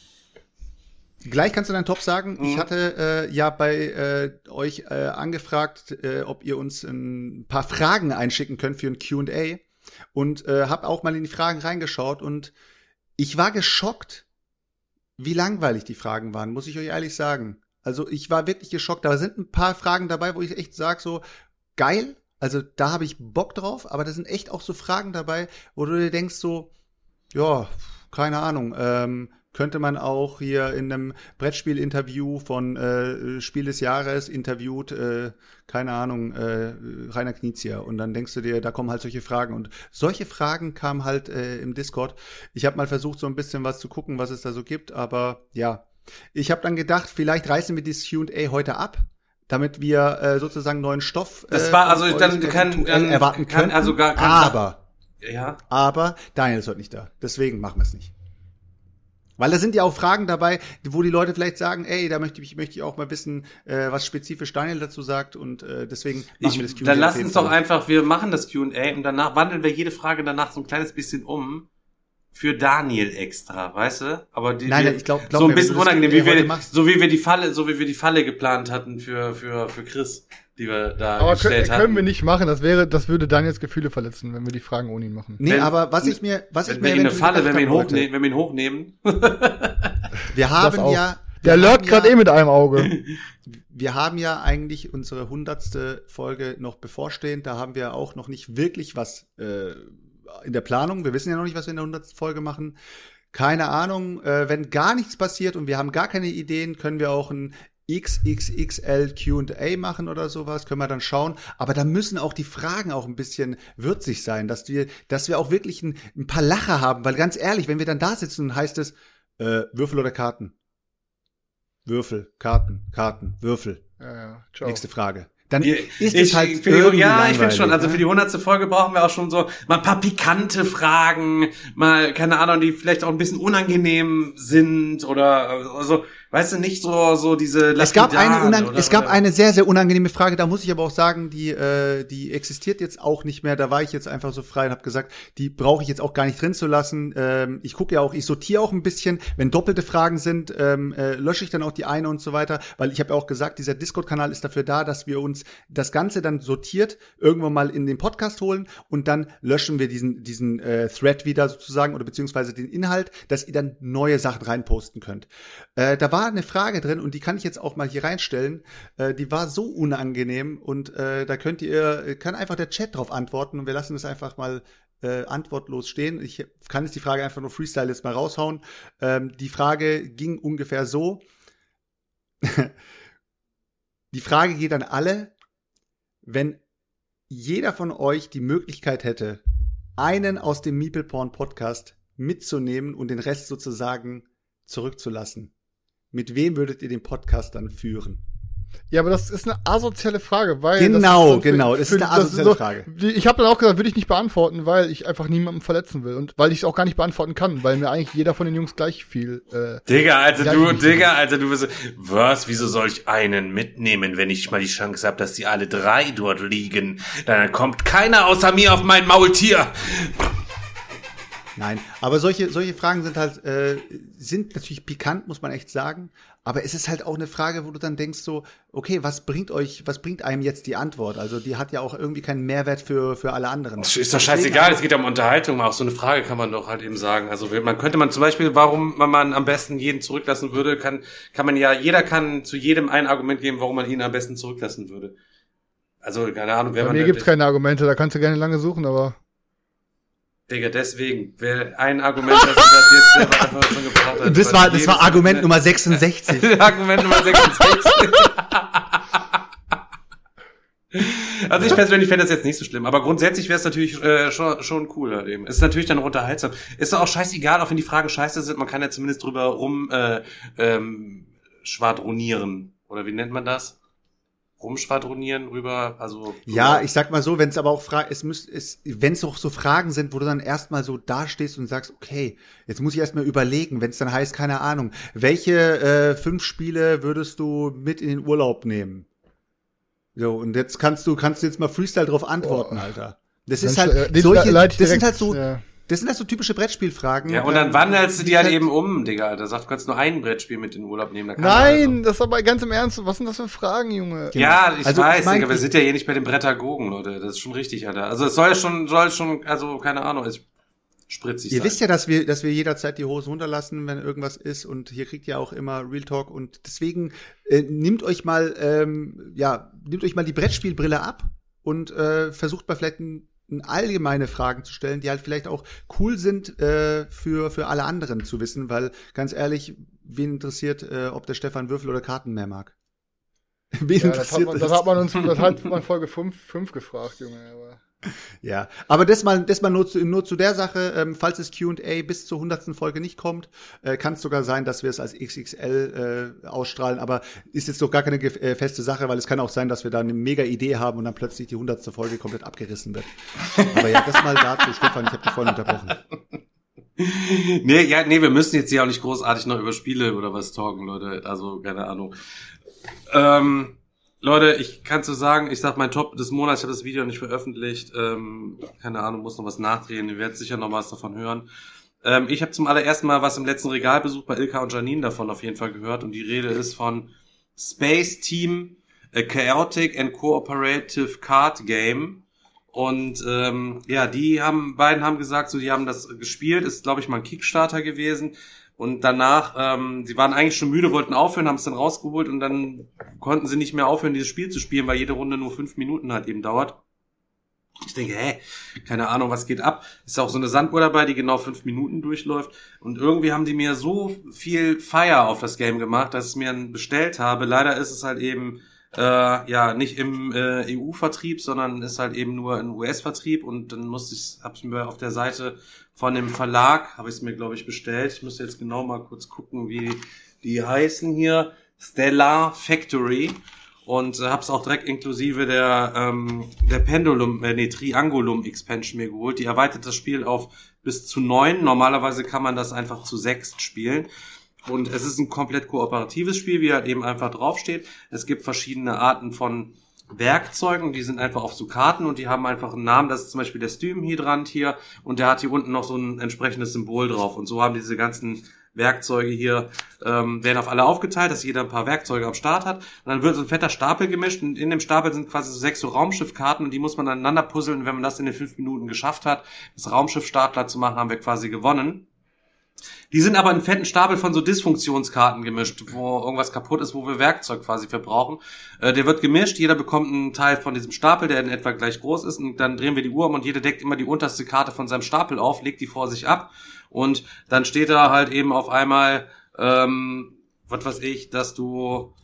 Gleich kannst du deinen Top sagen. Mhm. Ich hatte äh, ja bei äh, euch äh, angefragt, äh, ob ihr uns ein paar Fragen einschicken könnt für ein Q&A und äh, habe auch mal in die Fragen reingeschaut und ich war geschockt, wie langweilig die Fragen waren, muss ich euch ehrlich sagen. Also ich war wirklich geschockt. Da sind ein paar Fragen dabei, wo ich echt sage so geil. Also da habe ich Bock drauf, aber da sind echt auch so Fragen dabei, wo du dir denkst so, ja, keine Ahnung, ähm, könnte man auch hier in einem Brettspiel-Interview von äh, Spiel des Jahres interviewt, äh, keine Ahnung, äh, Rainer Knizia. Und dann denkst du dir, da kommen halt solche Fragen. Und solche Fragen kamen halt äh, im Discord. Ich habe mal versucht, so ein bisschen was zu gucken, was es da so gibt, aber ja. Ich habe dann gedacht, vielleicht reißen wir dieses Q&A heute ab, damit wir äh, sozusagen neuen Stoff Das äh, war also dann kann, dann erwarten können. also gar kann, aber ja. aber Daniel ist heute nicht da. Deswegen machen wir es nicht. Weil da sind ja auch Fragen dabei, wo die Leute vielleicht sagen, ey, da möchte ich, möchte ich auch mal wissen, äh, was spezifisch Daniel dazu sagt und äh, deswegen machen Ich, wir das Q&A dann lass uns doch einfach, wir machen das Q&A und danach wandeln wir jede Frage danach so ein kleines bisschen um für Daniel extra, weißt du? Aber die, Nein, wir, ich glaub- glaub so ein mir, wenn bisschen unangenehm, wie wir, machst. so wie wir die Falle, so wie wir die Falle geplant hatten für für für Chris, die wir da Aber gestellt können, hatten. können wir nicht machen. Das wäre, das würde Daniels Gefühle verletzen, wenn wir die Fragen ohne ihn machen. Nee, Wenn- aber was ich mir, was ich wenn mir wir ihn eine Falle, wenn wir ihn hochnehmen, wenn wir ihn hochnehmen. wir haben ja, Der lurkt gerade ja, eh mit einem Auge. wir haben ja eigentlich unsere hundertste Folge noch bevorstehend. Da haben wir auch noch nicht wirklich was äh, in der Planung. Wir wissen ja noch nicht, was wir in der hundertsten Folge machen. Keine Ahnung. Äh, wenn gar nichts passiert und wir haben gar keine Ideen, können wir auch ein XXXL Q&A machen oder sowas, können wir dann schauen. Aber da müssen auch die Fragen auch ein bisschen würzig sein, dass wir, dass wir auch wirklich ein, ein paar Lacher haben. Weil ganz ehrlich, wenn wir dann da sitzen und heißt es, äh, Würfel oder Karten? Würfel, Karten, Karten, Würfel. Ja, ja. Nächste Frage. Dann ist ich, es halt für die, irgendwie ja, ich finde schon. Also ne? für die hundertste Folge brauchen wir auch schon so mal ein paar pikante Fragen, mal keine Ahnung, die vielleicht auch ein bisschen unangenehm sind oder also, weißt du, nicht so so diese. Es gab eine, unang oder- es gab oder- eine sehr, sehr unangenehme Frage. Da muss ich aber auch sagen, die, äh, die existiert jetzt auch nicht mehr. Da war ich jetzt einfach so frei und habe gesagt, die brauche ich jetzt auch gar nicht drin zu lassen. Ähm, ich gucke ja auch, ich sortiere auch ein bisschen. Wenn doppelte Fragen sind, ähm, äh, lösche ich dann auch die eine und so weiter. Weil ich habe ja auch gesagt, dieser Discord-Kanal ist dafür da, dass wir uns das Ganze dann sortiert irgendwann mal in den Podcast holen und dann löschen wir diesen, diesen äh, Thread wieder sozusagen oder beziehungsweise den Inhalt, dass ihr dann neue Sachen reinposten könnt. Äh, da war eine Frage drin und die kann ich jetzt auch mal hier reinstellen. Äh, die war so unangenehm und äh, da könnt ihr, kann einfach der Chat drauf antworten und wir lassen es einfach mal äh, antwortlos stehen. Ich kann jetzt die Frage einfach nur Freestyle jetzt mal raushauen. Ähm, die Frage ging ungefähr so. die Frage geht an alle, wenn jeder von euch die Möglichkeit hätte, einen aus dem Meeple Porn Podcast mitzunehmen und den Rest sozusagen zurückzulassen. Mit wem würdet ihr den Podcast dann führen? Ja, aber das ist eine asoziale Frage, weil Genau, das ist genau, das ist eine asoziale Frage. Die, ich habe dann auch gesagt, würde ich nicht beantworten, weil ich einfach niemanden verletzen will und weil ich es auch gar nicht beantworten kann, weil mir eigentlich jeder von den Jungs gleich viel. Äh, Digga, also du, Digga, also du bist, was, wieso soll ich einen mitnehmen, wenn ich mal die Chance habe, dass die alle drei dort liegen? Dann kommt keiner außer mir auf mein Maultier. Nein, aber solche, solche Fragen sind halt, äh, sind natürlich pikant, muss man echt sagen. Aber es ist halt auch eine Frage, wo du dann denkst so, okay, was bringt euch, was bringt einem jetzt die Antwort? Also die hat ja auch irgendwie keinen Mehrwert für, für alle anderen. Ist doch scheißegal, es geht ja um Unterhaltung, auch so eine Frage kann man doch halt eben sagen. Also man könnte man zum Beispiel, warum man am besten jeden zurücklassen würde, kann, kann man ja, jeder kann zu jedem ein Argument geben, warum man ihn am besten zurücklassen würde. Also, keine Ahnung, wer Bei man. mir gibt's keine Argumente, da kannst du gerne lange suchen, aber. Digga, deswegen, wer ein Argument, das ich das jetzt selber einfach schon gebraucht hat. Das war, das war Argument Nummer 66. Argument Nummer 66. Also ich persönlich fände das jetzt nicht so schlimm, aber grundsätzlich wäre es natürlich äh, schon, schon cool halt eben. Es ist natürlich dann unterhaltsam. Ist doch auch scheißegal, auch wenn die Fragen scheiße sind, man kann ja zumindest drüber rum äh, ähm, schwadronieren. Oder wie nennt man das? Rumschwadronieren rüber, also. Ja, ich sag mal so, wenn es aber auch Fragen, es müsst, es, wenn es auch so Fragen sind, wo du dann erstmal so dastehst und sagst, okay, jetzt muss ich erstmal überlegen, wenn es dann heißt, keine Ahnung, welche äh, fünf Spiele würdest du mit in den Urlaub nehmen? So, und jetzt kannst du, kannst du jetzt mal Freestyle drauf antworten, Alter. Das ist halt, äh, solche, das sind halt so, ja. Das sind halt so typische Brettspielfragen. Ja, und dann ähm, wandelst du die halt halt- eben um, Digga. Alter. Sagt, du kannst nur ein Brettspiel mit in den Urlaub nehmen. Da kann Nein, das ist aber ganz im Ernst. Was sind das für Fragen, Junge? Ja, ich Also, ich weiß, mein- Digga, wir sind ja hier nicht bei den Brettagogen, Leute. Das ist schon richtig, Alter. Also es soll schon, soll schon, also keine Ahnung, es spritzig Ihr sein. wisst ja, dass wir, dass wir jederzeit die Hose runterlassen, wenn irgendwas ist und hier kriegt ihr auch immer Real Talk und deswegen äh, nehmt euch mal, ähm, ja, nehmt euch mal die Brettspielbrille ab und äh, versucht mal vielleicht ein allgemeine Fragen zu stellen, die halt vielleicht auch cool sind äh, für für alle anderen zu wissen, weil ganz ehrlich, wen interessiert, äh, ob der Stefan Würfel oder Karten mehr mag? Wen Ja, das, hat man, das hat man uns, das hat man Folge 5, 5 gefragt, Junge. Aber Ja, aber das mal, das mal nur zu, nur zu der Sache, ähm, falls das Q&A bis zur hundertsten Folge nicht kommt, äh, kann es sogar sein, dass wir es als XXL äh, ausstrahlen, aber ist jetzt doch gar keine äh, feste Sache, weil es kann auch sein, dass wir da eine mega Idee haben und dann plötzlich die hundertste Folge komplett abgerissen wird. Aber ja, das mal dazu, Stefan, ich habe dich vorhin unterbrochen. nee, ja, nee, wir müssen jetzt hier auch nicht großartig noch über Spiele oder was talken, Leute. Also, keine Ahnung. Ähm, Leute, ich kann so sagen, ich sag mein Top des Monats, ich habe das Video nicht veröffentlicht. Ähm, keine Ahnung, muss noch was nachdrehen. Ihr werdet sicher noch was davon hören. Ähm, ich habe zum allerersten Mal was im letzten Regalbesuch bei Ilka und Janine davon auf jeden Fall gehört. Und die Rede ist von Space Team, a Chaotic and Cooperative Card Game. Und ähm, ja, die haben beiden haben gesagt, so die haben das gespielt, ist glaube ich mal ein Kickstarter gewesen. Und danach, ähm, sie waren eigentlich schon müde, wollten aufhören, haben es dann rausgeholt und dann konnten sie nicht mehr aufhören, dieses Spiel zu spielen, weil jede Runde nur fünf Minuten halt eben dauert. Ich denke, hä, keine Ahnung, was geht ab. Ist auch so eine Sanduhr dabei, die genau fünf Minuten durchläuft. Und irgendwie haben die mir so viel Feier auf das Game gemacht, dass ich es mir bestellt habe. Leider ist es halt eben äh, ja nicht im äh, EU-Vertrieb, sondern ist halt eben nur ein US-Vertrieb und dann musste ich, hab's mir auf der Seite von dem Verlag, habe ich es mir glaube ich bestellt. Ich müsste jetzt genau mal kurz gucken, wie die heißen hier. Stellar Factory und äh, hab's auch direkt inklusive der ähm, der Pendulum, äh, nee, Triangulum Expansion mir geholt. Die erweitert das Spiel auf bis zu neun. Normalerweise kann man das einfach zu sechs spielen. Und es ist ein komplett kooperatives Spiel, wie halt eben einfach draufsteht. Es gibt verschiedene Arten von Werkzeugen, die sind einfach auf so Karten und die haben einfach einen Namen. Das ist zum Beispiel der Stymhydrant hier und der hat hier unten noch so ein entsprechendes Symbol drauf. Und so haben diese ganzen Werkzeuge hier, ähm, werden auf alle aufgeteilt, dass jeder ein paar Werkzeuge am Start hat. Und dann wird so ein fetter Stapel gemischt und in dem Stapel sind quasi so sechs so Raumschiffkarten und die muss man aneinander puzzeln. Und wenn man das in den fünf Minuten geschafft hat, das Raumschiff startklar zu machen, haben wir quasi gewonnen. Die sind aber in fetten Stapel von so Dysfunktionskarten gemischt, wo irgendwas kaputt ist, wo wir Werkzeug quasi für brauchen. Äh, der wird gemischt, jeder bekommt einen Teil von diesem Stapel, der in etwa gleich groß ist, und dann drehen wir die Uhr um und jeder deckt immer die unterste Karte von seinem Stapel auf, legt die vor sich ab und dann steht da halt eben auf einmal, ähm, was weiß ich, dass du,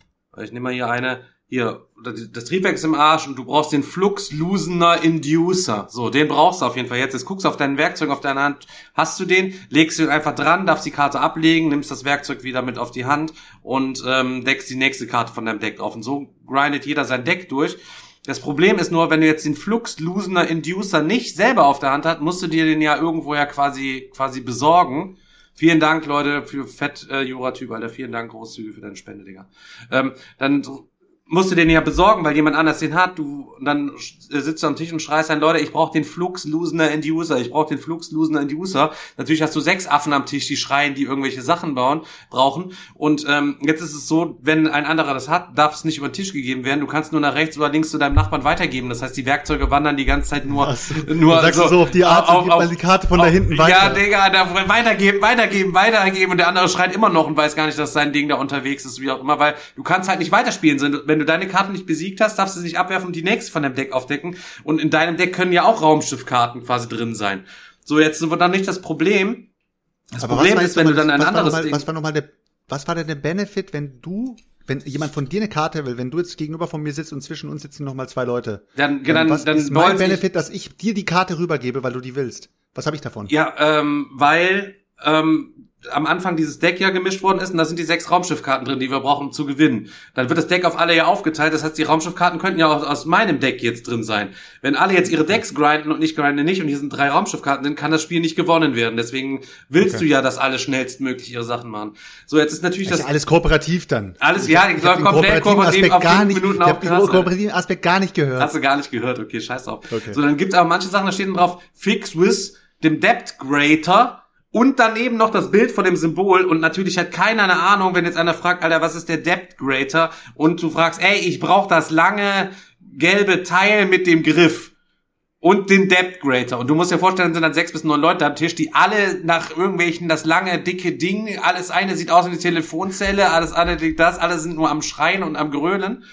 ich nehme mal hier eine, hier, das Triebwerk ist im Arsch und du brauchst den Flux Loosener Inducer. So, den brauchst du auf jeden Fall jetzt. Jetzt guckst du auf deinen Werkzeug auf deiner Hand. Hast du den? Legst du ihn einfach dran, darfst die Karte ablegen, nimmst das Werkzeug wieder mit auf die Hand und ähm, deckst die nächste Karte von deinem Deck auf. Und so grindet jeder sein Deck durch. Das Problem ist nur, wenn du jetzt den Flux Loosener Inducer nicht selber auf der Hand hast, musst du dir den ja irgendwoher quasi, quasi besorgen. Vielen Dank, Leute, für Fett äh, Jura-Typ, Alter. Vielen Dank, Großzüge für deine Spende, Digga. Ähm, dann musst du den ja besorgen, weil jemand anders den hat. Du dann sitzt du am Tisch und schreist dann, Leute, ich brauche den Flux-Losener End-User, ich brauche den Flux-Losener End-User. Natürlich hast du sechs Affen am Tisch, die schreien, die irgendwelche Sachen bauen, brauchen. Und ähm, jetzt ist es so, wenn ein anderer das hat, darf es nicht über den Tisch gegeben werden. Du kannst nur nach rechts oder links zu deinem Nachbarn weitergeben. Das heißt, die Werkzeuge wandern die ganze Zeit nur. Was? nur Du sagst so, so auf die Art, auf, mal die Karte von da hinten Ja, weiter. Digga, da weitergeben, weitergeben, weitergeben. Und der andere schreit immer noch und weiß gar nicht, dass sein Ding da unterwegs ist, wie auch immer, weil du kannst halt nicht weiterspielen. Wenn du deine Karte nicht besiegt hast, darfst du sie nicht abwerfen und die nächste von deinem Deck aufdecken. Und in deinem Deck können ja auch Raumschiffkarten quasi drin sein. So, jetzt wird dann nicht das Problem. Das Aber Problem was war ist, wenn du dann ein anderes Ding. Was war nochmal der, was war denn der Benefit, wenn du, wenn jemand von dir eine Karte will, wenn du jetzt gegenüber von mir sitzt und zwischen uns sitzen nochmal zwei Leute? Dann- dann- was dann ist mein Benefit, dass ich dir die Karte rübergebe, weil du die willst? Was habe ich davon? Ja, ähm, weil ähm, am Anfang dieses Deck ja gemischt worden ist und da sind die sechs Raumschiffkarten drin, die wir brauchen, um zu gewinnen. Dann wird das Deck auf alle ja aufgeteilt, das heißt, die Raumschiffkarten könnten ja auch aus meinem Deck jetzt drin sein. Wenn alle jetzt ihre Decks grinden und ich grinde nicht und hier sind drei Raumschiffkarten drin, kann das Spiel nicht gewonnen werden. Deswegen willst Okay. du ja, dass alle schnellstmöglich ihre Sachen machen. So, jetzt ist natürlich Das ist ja alles kooperativ dann. Alles, ja, ich ich hab glaub, komplett kooperativ Aspekt auf gar nicht, Minuten ich hab den kooperativen Aspekt gar nicht gehört. Hast du gar nicht gehört, okay, scheiß drauf. Okay. So, dann gibt's aber manche Sachen, da steht dann drauf, Fix with dem Debt Greater und daneben noch das Bild von dem Symbol und natürlich hat keiner eine Ahnung, wenn jetzt einer fragt, Alter, was ist der Debt Greater und du fragst, ey, ich brauche das lange gelbe Teil mit dem Griff und den Debt Greater. Und du musst dir vorstellen, sind dann sechs bis neun Leute am Tisch, die alle nach irgendwelchen, das lange, dicke Ding, alles eine sieht aus wie eine Telefonzelle, alles andere das, alle sind nur am Schreien und am Grölen.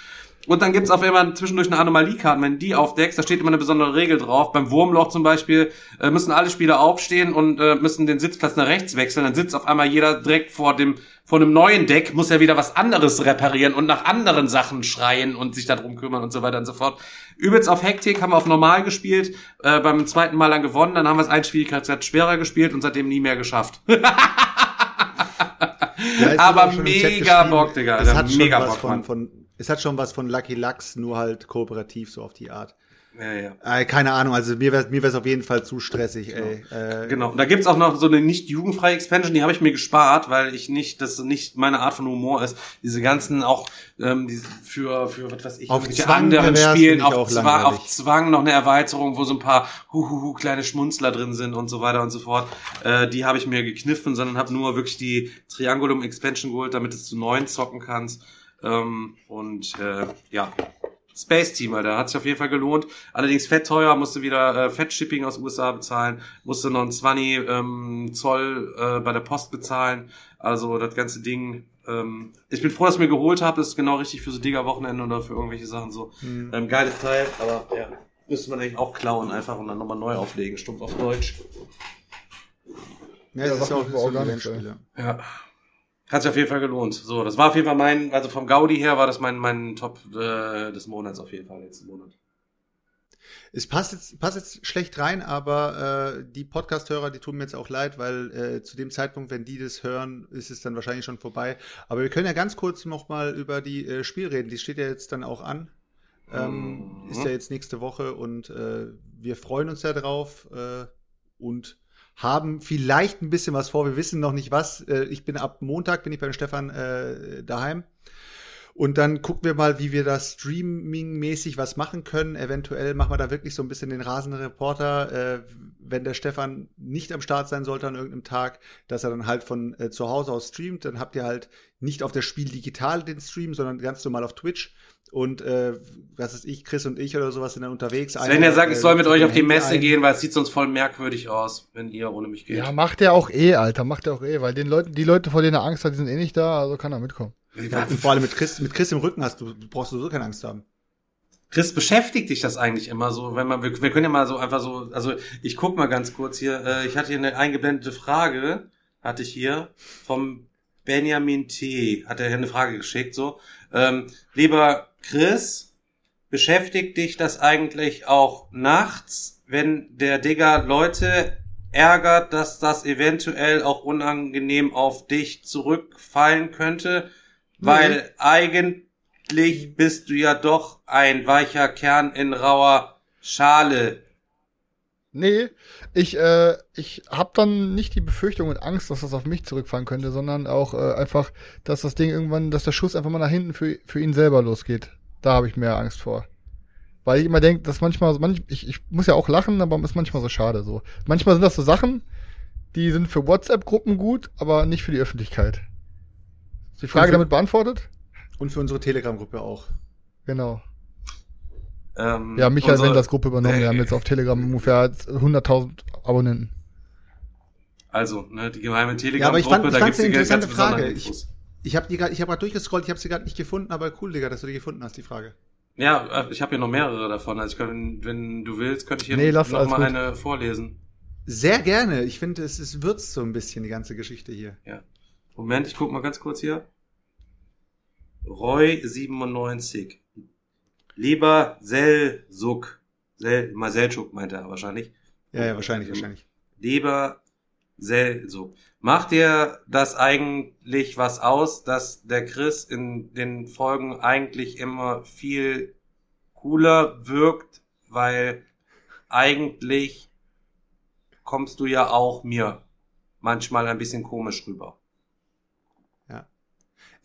Und dann gibt's auf einmal zwischendurch eine Anomaliekarten. Wenn die aufdeckst, da steht immer eine besondere Regel drauf. Beim Wurmloch zum Beispiel äh, müssen alle Spieler aufstehen und äh, müssen den Sitzplatz nach rechts wechseln. Dann sitzt auf einmal jeder direkt vor dem vor einem neuen Deck, muss er wieder was anderes reparieren und nach anderen Sachen schreien und sich darum kümmern und so weiter und so fort. Übelst auf Hektik haben wir auf normal gespielt, äh, beim zweiten Mal dann gewonnen, dann haben wir es ein Schwierigkeitsgrad schwerer gespielt und seitdem nie mehr geschafft. Ja, Aber mega Bock, Digga, Alter, hat schon mega was Bock, von, von, es hat schon was von Lucky Lux, nur halt kooperativ so auf die Art. Ja, ja. Äh, keine Ahnung, also mir wäre mir wär's auf jeden Fall zu stressig, ey. Äh, Genau. Und da gibt's auch noch so eine nicht jugendfreie Expansion, die habe ich mir gespart, weil ich nicht, das nicht meine Art von Humor ist. Diese ganzen auch ähm, die für für was weiß ich, Auf Zwang anderen Spielen auf auch Zwang, auf Zwang noch eine Erweiterung, wo so ein paar huhuhu kleine Schmunzler drin sind und so weiter und so fort. Äh, die habe ich mir gekniffen, sondern habe nur wirklich die Triangulum Expansion geholt, damit es zu neun zocken kannst. Ähm, und äh, ja. Space Team, Alter, hat sich auf jeden Fall gelohnt. Allerdings fett teuer, musste wieder äh, Fett-Shipping aus USA bezahlen, musste noch einen 20 ähm, Zoll äh, bei der Post bezahlen. Also das ganze Ding. Ähm, ich bin froh, dass ich mir geholt habe. Das ist genau richtig für so Digger-Wochenende oder für irgendwelche Sachen so. Ähm, geiles Teil, aber ja, müsste man eigentlich auch klauen einfach und dann nochmal neu auflegen, stumpf auf Deutsch. ja, das Ja, ist auch macht so auch ein nichts, Eventspieler. Ja. Hat sich auf jeden Fall gelohnt. So, das war auf jeden Fall mein, also vom Gaudi her war das mein, mein Top äh, des Monats auf jeden Fall letzten Monat. Es passt jetzt, passt jetzt schlecht rein, aber äh, die Podcast-Hörer, die tun mir jetzt auch leid, weil äh, zu dem Zeitpunkt, wenn die das hören, ist es dann wahrscheinlich schon vorbei. Aber wir können ja ganz kurz noch mal über die äh, Spiel reden. Die steht ja jetzt dann auch an. Ähm, Mhm. Ist ja jetzt nächste Woche und äh, wir freuen uns ja drauf äh, und haben vielleicht ein bisschen was vor. Wir wissen noch nicht was. Äh, ich bin ab Montag bin ich beim Stefan äh, daheim. Und dann gucken wir mal, wie wir da streaming-mäßig was machen können. Eventuell machen wir da wirklich so ein bisschen den rasenden Reporter, äh, wenn der Stefan nicht am Start sein sollte an irgendeinem Tag, dass er dann halt von äh, zu Hause aus streamt. Dann habt ihr halt nicht auf der Spiel digital den Stream, sondern ganz normal auf Twitch. Und äh, was ist ich, Chris und ich oder sowas sind dann unterwegs. Einer, ja sagt, ich äh, soll mit euch auf die Messe ein. gehen, weil es sieht sonst voll merkwürdig aus, wenn ihr ohne mich geht. Ja, macht er auch eh, Alter, macht er auch eh, weil den Leuten, die Leute, vor denen er Angst hat, die sind eh nicht da, also kann er mitkommen. Ja, und vor allem mit Chris, mit Chris im Rücken hast du, brauchst du so keine Angst haben. Chris, beschäftigt dich das eigentlich immer so, wenn man, wir, wir können ja mal so einfach so, also ich guck mal ganz kurz hier, äh, ich hatte hier eine eingeblendete Frage, hatte ich hier, vom Benjamin T. Hat er hier eine Frage geschickt, so. Ähm, lieber Chris, beschäftigt dich das eigentlich auch nachts, wenn der Digger Leute ärgert, dass das eventuell auch unangenehm auf dich zurückfallen könnte? Weil eigentlich bist du ja doch ein weicher Kern in rauer Schale. Nee, ich, äh, ich habe dann nicht die Befürchtung und Angst, dass das auf mich zurückfallen könnte, sondern auch äh, einfach, dass das Ding irgendwann, dass der Schuss einfach mal nach hinten für, für ihn selber losgeht. Da habe ich mehr Angst vor. Weil ich immer denke, dass manchmal, manch, ich, ich muss ja auch lachen, aber ist manchmal so schade so. Manchmal sind das so Sachen, die sind für WhatsApp-Gruppen gut, aber nicht für die Öffentlichkeit. Ist die Frage für- damit beantwortet? Und für unsere Telegram-Gruppe auch. Genau. Ähm, Ja, Michael unsere- Wenders Gruppe übernommen. Wir Äh, haben jetzt auf Telegram ungefähr 100.000 Abonnenten. Also, ne, die geheime Ja, aber ich fand- Telegram-Gruppe, ich da fand's gibt's die eine ganz interessante besonderen Frage. Infos. Ich habe die grad- ich habe gerade durchgescrollt, ich habe sie gerade nicht gefunden, aber cool, Digga, dass du die gefunden hast, die Frage. Ja, äh, ich habe hier noch mehrere davon. Also ich kann, wenn du willst, könnte ich hier Nee, lass, noch mal gut. eine vorlesen. Sehr gerne. Ich finde, es, es würzt so ein bisschen die ganze Geschichte hier. Ja. Moment, ich guck mal ganz kurz hier. Roy 97. Lieber Selsuck. Sel, mal Selçuk meint er wahrscheinlich. Ja, ja, wahrscheinlich, wahrscheinlich. Lieber Selsuck. Macht dir das eigentlich was aus, dass der Chris in den Folgen eigentlich immer viel cooler wirkt, weil eigentlich kommst du ja auch mir manchmal ein bisschen komisch rüber.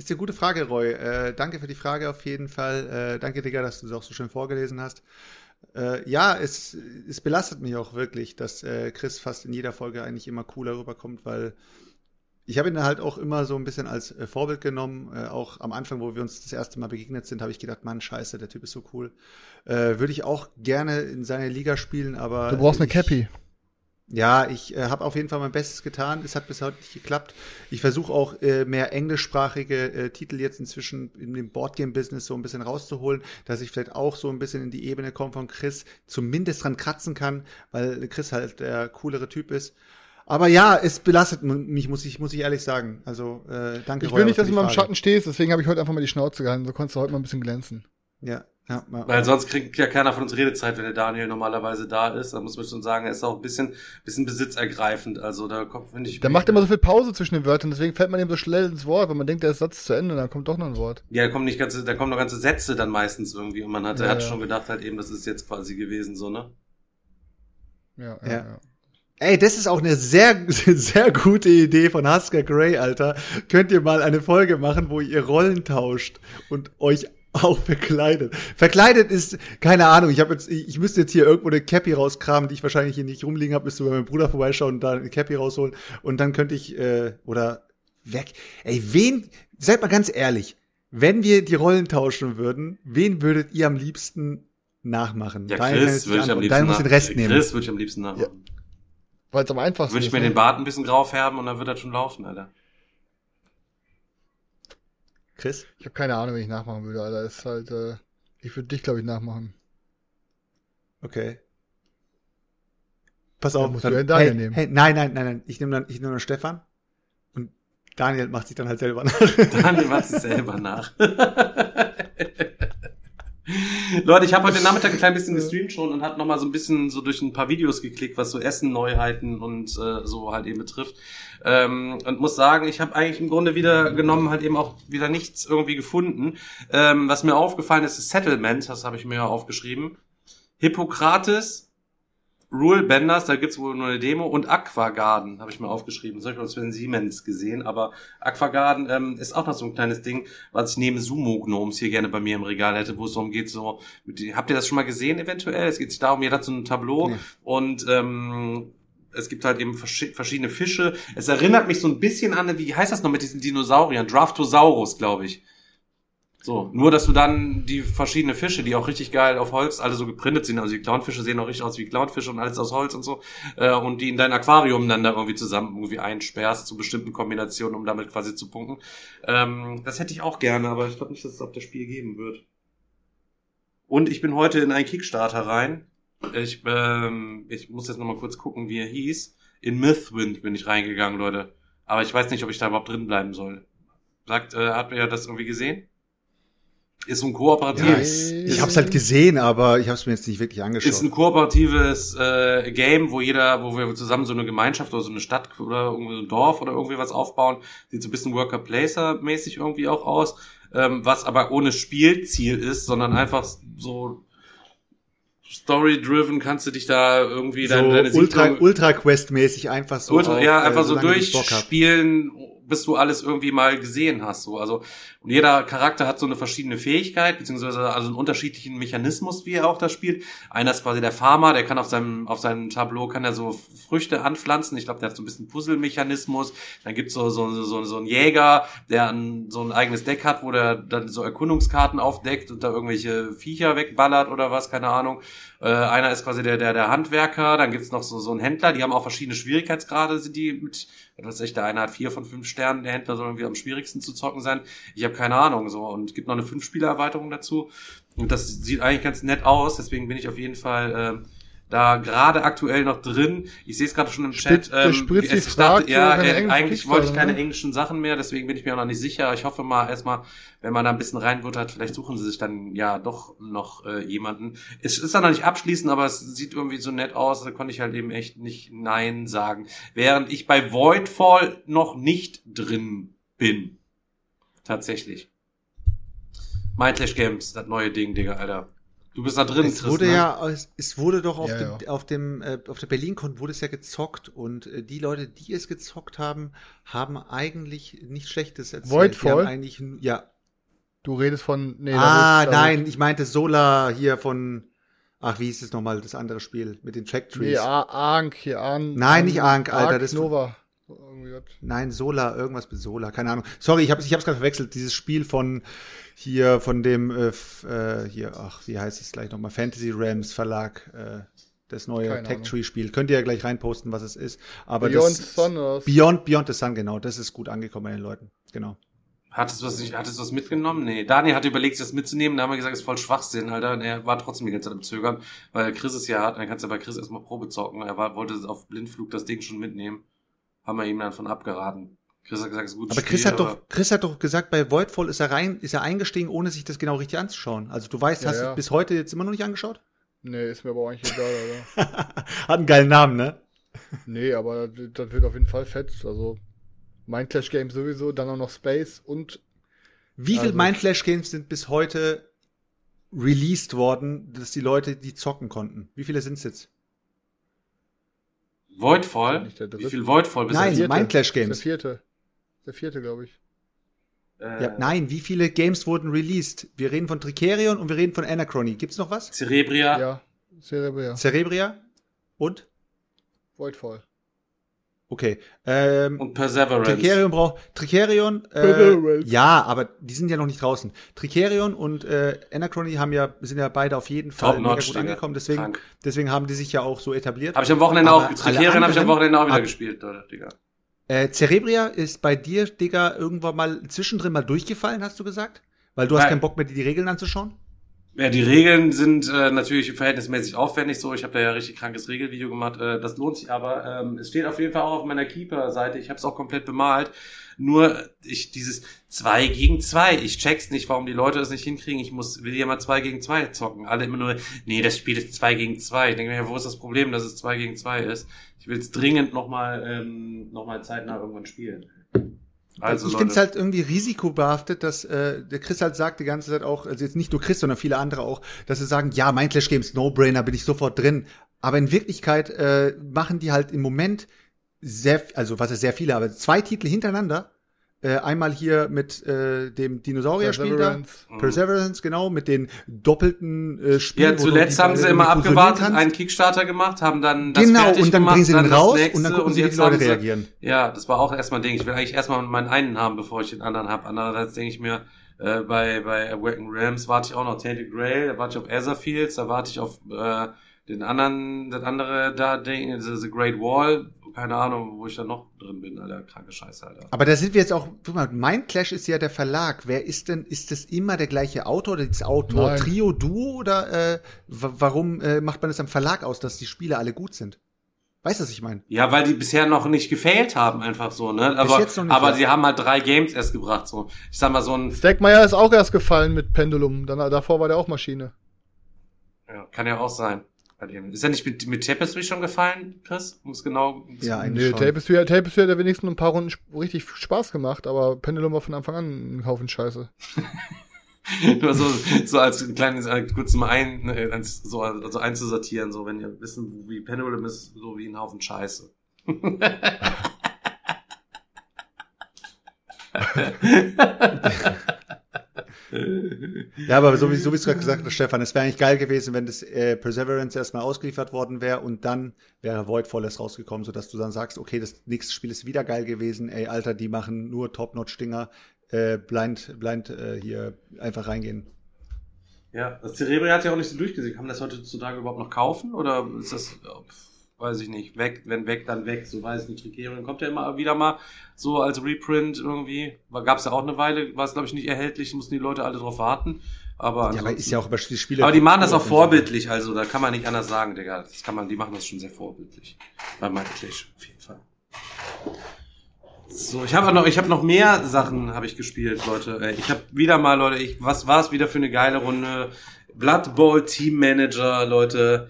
Ist eine gute Frage, Roy. Äh, danke für die Frage auf jeden Fall. Äh, danke, Digga, dass du es auch so schön vorgelesen hast. Äh, ja, es, es belastet mich auch wirklich, dass äh, Chris fast in jeder Folge eigentlich immer cooler rüberkommt, weil ich habe ihn halt auch immer so ein bisschen als äh, Vorbild genommen. Äh, auch am Anfang, wo wir uns das erste Mal begegnet sind, habe ich gedacht, Mann, scheiße, der Typ ist so cool. Äh, Würde ich auch gerne in seiner Liga spielen, aber Du brauchst eine ich- Cappy. Ja, ich äh, habe auf jeden Fall mein Bestes getan. Es hat bis heute nicht geklappt. Ich versuche auch äh, mehr englischsprachige äh, Titel jetzt inzwischen in dem Boardgame-Business so ein bisschen rauszuholen, dass ich vielleicht auch so ein bisschen in die Ebene komme von Chris, zumindest dran kratzen kann, weil Chris halt der coolere Typ ist. Aber ja, es belastet mich, muss ich, muss ich ehrlich sagen. Also äh, danke. Ich will nicht, für dass du mal im. Schatten stehst, deswegen habe ich heute einfach mal die Schnauze gehalten. So konntest du heute mal ein bisschen glänzen. Ja, ja, ja. Weil sonst kriegt ja keiner von uns Redezeit, wenn der Daniel normalerweise da ist. Da muss man schon sagen, er ist auch ein bisschen, bisschen besitzergreifend. Also da kommt, finde ich. Der macht immer so viel Pause zwischen den Wörtern, deswegen fällt man ihm so schnell ins Wort, weil man denkt, der Satz ist zu Ende und dann kommt doch noch ein Wort. Ja, da kommen nicht ganze, da kommen noch ganze Sätze dann meistens irgendwie. Und man hat, Ja, er hat ja. schon gedacht halt eben, das ist jetzt quasi gewesen, so, ne? Ja, ja. Ja. ja. Ey, das ist auch eine sehr, sehr gute Idee von Husker Grey, Alter. Könnt ihr mal eine Folge machen, wo ihr Rollen tauscht und euch auch verkleidet. Verkleidet ist, keine Ahnung, ich habe jetzt, ich müsste jetzt hier irgendwo eine Cappy rauskramen, die ich wahrscheinlich hier nicht rumliegen habe, müsste bei meinem Bruder vorbeischauen und da eine Cappy rausholen. Und dann könnte ich, äh, oder weg. Ey, wen, seid mal ganz ehrlich, wenn wir die Rollen tauschen würden, wen würdet ihr am liebsten nachmachen? Ja, kann Chris würde ich am liebsten Daniel muss den Rest nehmen. Chris würde ich am liebsten nachmachen. Weil es am einfachsten Würde ich ist. mir ne? den Bart ein bisschen grau färben und dann wird das schon laufen, Alter. Chris? Ich habe keine Ahnung, wen ich nachmachen würde, Alter. Ist halt, äh, ich würde dich, glaube ich, nachmachen. Okay. Pass Dann auf. musst du ja Daniel hey, nehmen. Hey, nein, nein, nein, nein. Ich nehme dann, ich nehme dann Stefan. Und Daniel macht sich dann halt selber nach. Daniel macht sich selber nach. Leute, ich habe heute Nachmittag ein klein bisschen gestreamt schon und habe noch mal so ein bisschen so durch ein paar Videos geklickt, was so Essen-Neuheiten und äh, so halt eben betrifft. Ähm, und muss sagen, ich habe eigentlich im Grunde wieder genommen halt eben auch wieder nichts irgendwie gefunden. Ähm, was mir aufgefallen ist, ist Settlement, das habe ich mir ja aufgeschrieben. Hippokrates, Rule Benders, da gibt's wohl nur eine Demo und Aquagarden habe ich mir aufgeschrieben. Das habe ich mal bei Siemens gesehen, aber Aquagarden ähm, ist auch noch so ein kleines Ding, was ich neben Sumo Gnomes hier gerne bei mir im Regal hätte, wo es darum geht, so habt ihr das schon mal gesehen eventuell? Es geht sich darum, jeder hat so ein Tableau Nee. und ähm, es gibt halt eben verschi- verschiedene Fische. Es erinnert mich so ein bisschen an, wie heißt das noch mit diesen Dinosauriern? Draftosaurus, glaube ich. So, nur dass du dann die verschiedenen Fische, die auch richtig geil auf Holz alle so geprintet sind, also die Clownfische sehen auch richtig aus wie Clownfische und alles aus Holz und so, äh, und die in dein Aquarium dann da irgendwie zusammen irgendwie einsperrst zu bestimmten Kombinationen, um damit quasi zu punkten. Ähm, das hätte ich auch gerne, aber ich glaube nicht, dass es auf das Spiel geben wird. Und ich bin heute in einen Kickstarter rein. Ich, ähm, ich muss jetzt nochmal kurz gucken, wie er hieß. In Mythwind bin ich reingegangen, Leute. Aber ich weiß nicht, ob ich da überhaupt drin bleiben soll. Sagt, äh, habt ihr das irgendwie gesehen? Ist so ein Ja, kooperatives. es, ich habe es halt gesehen, aber ich habe es mir jetzt nicht wirklich angeschaut. Ist ein kooperatives äh, Game, wo jeder, wo wir zusammen so eine Gemeinschaft oder so eine Stadt oder irgendwie so ein Dorf oder irgendwie was aufbauen. Sieht so ein bisschen Worker Placer mäßig irgendwie auch aus, ähm, was aber ohne Spielziel ist, sondern einfach so story-driven kannst du dich da irgendwie so deine, deine Ultra, Ultra Quest mäßig einfach so. Ultra, auf, ja, äh, einfach so Bock hab. durchspielen, bis du alles irgendwie mal gesehen hast. So. Also Und jeder Charakter hat so eine verschiedene Fähigkeit, beziehungsweise also einen unterschiedlichen Mechanismus, wie er auch da spielt. Einer ist quasi der Farmer, der kann auf seinem, auf seinem Tableau kann er so Früchte anpflanzen. Ich glaube, der hat so ein bisschen Puzzle-Mechanismus. Dann gibt's so, so, so, so einen Jäger, der ein, so ein eigenes Deck hat, wo der dann so Erkundungskarten aufdeckt und da irgendwelche Viecher wegballert oder was, keine Ahnung. Äh, einer ist quasi der, der, der Handwerker, dann gibt's noch so, so einen Händler, die haben auch verschiedene Schwierigkeitsgrade, die mit, was ich, der eine hat vier von fünf Sternen, der Händler soll irgendwie am schwierigsten zu zocken sein. Ich habe keine Ahnung, so. Und gibt noch eine Fünf-Spieler-Erweiterung dazu. Und das sieht eigentlich ganz nett aus, deswegen bin ich auf jeden Fall äh, da gerade aktuell noch drin. Ich sehe es gerade schon im Chat. Spitz- der Spritzi es- fragt, dachte, ja, äh, eigentlich wollte ich keine ne? englischen Sachen mehr, deswegen bin ich mir auch noch nicht sicher. Ich hoffe mal erstmal, wenn man da ein bisschen reinbuttert, vielleicht suchen sie sich dann ja doch noch äh, jemanden. Es ist dann noch nicht abschließend, aber es sieht irgendwie so nett aus, da konnte ich halt eben echt nicht Nein sagen. Während ich bei Voidfall noch nicht drin bin. Tatsächlich. Mindlash Games, das neue Ding, Digga, Alter. Du bist da drin, Es Chris, wurde ne? ja, es, es wurde doch auf Ja, dem, auf dem, äh, auf der BerlinCon wurde es ja gezockt und äh, die Leute, die es gezockt haben, haben eigentlich nichts Schlechtes erzählt. Voidfall? Die haben eigentlich, ja. Du redest von. Nee, ah, da wird- da nein, ich meinte Solar hier von, ach, wie hieß es nochmal, das andere Spiel mit den Track nee, Trees. A- Ank hier an. Nein, nicht Ank, Alter, das- Nova. Nein, Solar, irgendwas mit Solar, keine Ahnung. Sorry, ich habe ich hab's gerade verwechselt. Dieses Spiel von hier, von dem, äh, äh, hier, ach, wie heißt es gleich nochmal? Fantasy Rams Verlag, äh, das neue Keine Tech. Tree Spiel. Könnt ihr ja gleich reinposten, was es ist. Aber Beyond das, Sun oder was? Beyond, Beyond the Sun, genau. Das ist gut angekommen bei den Leuten. Genau. Hattest du was, nicht- hattest du was mitgenommen? Nee. Daniel hatte überlegt, sich das mitzunehmen. Da haben wir gesagt, ist voll Schwachsinn, Alter. Und er war trotzdem die ganze Zeit im Zögern, weil Chris es ja hat. Dann kannst du ja bei Chris erstmal Probe zocken. Er war, wollte auf Blindflug das Ding schon mitnehmen. Haben wir ihm dann von abgeraten. Chris hat gesagt, es ist gutes Aber Chris Spiel, hat doch, Chris hat doch gesagt, bei Voidfall ist er rein, ist er eingestiegen, ohne sich das genau richtig anzuschauen. Also du weißt, Ja, hast ja. du bis heute jetzt immer noch nicht angeschaut? Nee, ist mir aber auch eigentlich egal, Alter. Hat einen geilen Namen, ne? Nee, aber das, wird- das wird auf jeden Fall fett. Also, Mindclash Games sowieso, dann auch noch Space und Wie viel Also- Mindflash Games sind bis heute released worden, dass die Leute die zocken konnten? Wie viele sind es jetzt? Voidfall? Nicht der dritte. Wie viel Voidfall bis Nein, vierte. Mindclash ist der Games. vierte. Der vierte, glaube ich. Äh, Ja, nein, wie viele Games wurden released? Wir reden von Tricerion und wir reden von Anachrony. Gibt's noch was? Cerebria. Ja, Cerebria. Cerebria? Und? Voidfall. Okay. Ähm, Und Perseverance. Tricerion braucht Tricerion, äh, Perseverance. ja, aber die sind ja noch nicht draußen. Tricerion und äh, Anachrony haben ja sind ja beide auf jeden Fall mega gut angekommen, deswegen Krank. deswegen haben die sich ja auch so etabliert. Habe ich am Wochenende Aber auch, Tricerion habe ich am Wochenende auch wieder Ab- gespielt, Leute, Digga. Äh, Cerebria ist bei dir, Digga, irgendwann mal zwischendrin mal durchgefallen, hast du gesagt? Weil du hast Nein. keinen Bock mehr, dir die Regeln anzuschauen? Ja, die Regeln sind äh, natürlich verhältnismäßig aufwendig so. Ich habe da ja richtig krankes Regelvideo gemacht. Äh, das lohnt sich aber. Ähm, es steht auf jeden Fall auch auf meiner Keeper-Seite. Ich habe es auch komplett bemalt. Nur ich dieses zwei gegen zwei. Ich check's nicht, warum die Leute es nicht hinkriegen. Ich muss will ja mal zwei gegen zwei zocken. Alle immer nur, nee, das Spiel ist zwei gegen zwei. Ich denke mir, wo ist das Problem, dass es zwei gegen zwei ist? Ich will es dringend nochmal ähm, noch zeitnah irgendwann spielen. Also, ich finde es halt irgendwie risikobehaftet, dass äh, der Chris halt sagt die ganze Zeit auch, also jetzt nicht nur Chris, sondern viele andere auch, dass sie sagen, ja, mein Clash Games No-Brainer, bin ich sofort drin. Aber in Wirklichkeit äh, machen die halt im Moment sehr, also was ist sehr viele, aber zwei Titel hintereinander. Äh, einmal hier mit äh, dem Dinosaurier-Spiel da. Perseverance. Perseverance, genau, mit den doppelten äh, Spielen. Ja, zuletzt haben sie immer abgewartet, kannst. einen Kickstarter gemacht, haben dann das Genau, fertig und dann gemacht, bringen sie den raus nächste und dann gucken sie, wie jetzt die Leute sie- reagieren. Ja, das war auch erstmal ein Ding. Ich will eigentlich erstmal meinen einen haben, bevor ich den anderen habe. Andererseits denke ich mir, äh, bei, bei Awaken Rams warte ich auch noch Tainted Grail, da warte ich auf Etherfields, da warte ich auf äh, den anderen, das andere da Ding, The, The Great Wall, keine Ahnung, wo ich da noch drin bin, Alter, kranke Scheiße, Alter. Aber da sind wir jetzt auch, guck mal, Mindclash ist ja der Verlag. Wer ist denn, ist das immer der gleiche Autor oder das Autor Nein. Trio, Duo oder äh, wa- warum äh, macht man das am Verlag aus, dass die Spiele alle gut sind? Weißt du, was ich meine? Ja, weil die bisher noch nicht gefailt haben, einfach so, ne? Aber, jetzt noch nicht, aber sie haben halt drei Games erst gebracht, so. Ich sag mal, so ein, Stackmeyer ist auch erst gefallen mit Pendulum. Dann, davor war der auch Maschine. ja, kann ja auch sein. Ist er nicht mit, mit Tapestry schon gefallen, Chris? Muss genau. Ja, eigentlich Nee, schon. Tapestry, Tapestry hat ja wenigstens ein paar Runden richtig Spaß gemacht, aber Pendulum war von Anfang an ein Haufen Scheiße. Nur so, so als kleines, äh, kurz mal ein, ne, so also einzusortieren, so wenn ihr wissen, wie Pendulum ist, so wie ein Haufen Scheiße. Ja, aber so wie, so wie es gerade gesagt hast, Stefan, es wäre eigentlich geil gewesen, wenn das äh, Perseverance erstmal ausgeliefert worden wäre und dann wäre Void Flawless rausgekommen, sodass du dann sagst, okay, das nächste Spiel ist wieder geil gewesen, ey, Alter, die machen nur Top-Notch-Dinger, äh, blind, blind äh, hier einfach reingehen. Ja, das Cerebri hat ja auch nicht so durchgesehen. Kann man das heutzutage überhaupt noch kaufen? Oder ist das, ja, pf, weiß ich nicht, weg, wenn weg, dann weg, so weiß ich nicht. Tricerion kommt ja immer wieder mal so als Reprint irgendwie. Gab es ja auch eine Weile, war es glaube ich nicht erhältlich, mussten die Leute alle drauf warten. Aber, Ja, aber ist ja auch über die Spiele. aber die machen das auch vorbildlich, also da kann man nicht anders sagen, Digga. Das kann man, die machen das schon sehr vorbildlich. Bei Michael Clash, auf jeden Fall. So, ich habe noch, ich habe noch mehr Sachen habe ich gespielt, Leute. Äh, Ich habe wieder mal, Leute, ich, was war es wieder für eine geile Runde? Blood Bowl Team Manager, Leute.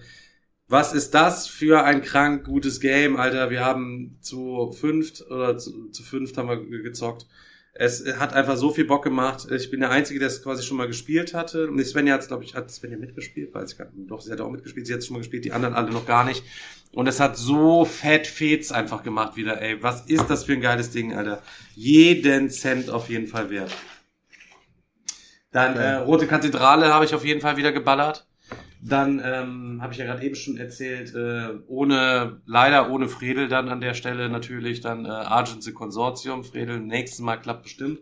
Was ist das für ein krank gutes Game, Alter? Wir haben zu fünft oder zu, zu fünft haben wir ge- gezockt. Es hat einfach so viel Bock gemacht. Ich bin der Einzige, der es quasi schon mal gespielt hatte. Und Svenja hat glaube ich, hat Svenja mitgespielt, weiß ich gar nicht. Doch, sie hat auch mitgespielt. Sie hat es schon mal gespielt, die anderen alle noch gar nicht. Und es hat so fett Fets einfach gemacht wieder, ey. Was ist das für ein geiles Ding, Alter? Jeden Cent auf jeden Fall wert. Dann äh, Rote Kathedrale habe ich auf jeden Fall wieder geballert. Dann ähm, habe ich ja gerade eben schon erzählt, äh, ohne leider ohne Fredel dann an der Stelle natürlich dann äh, Argent the Consortium. Fredel nächstes Mal klappt bestimmt.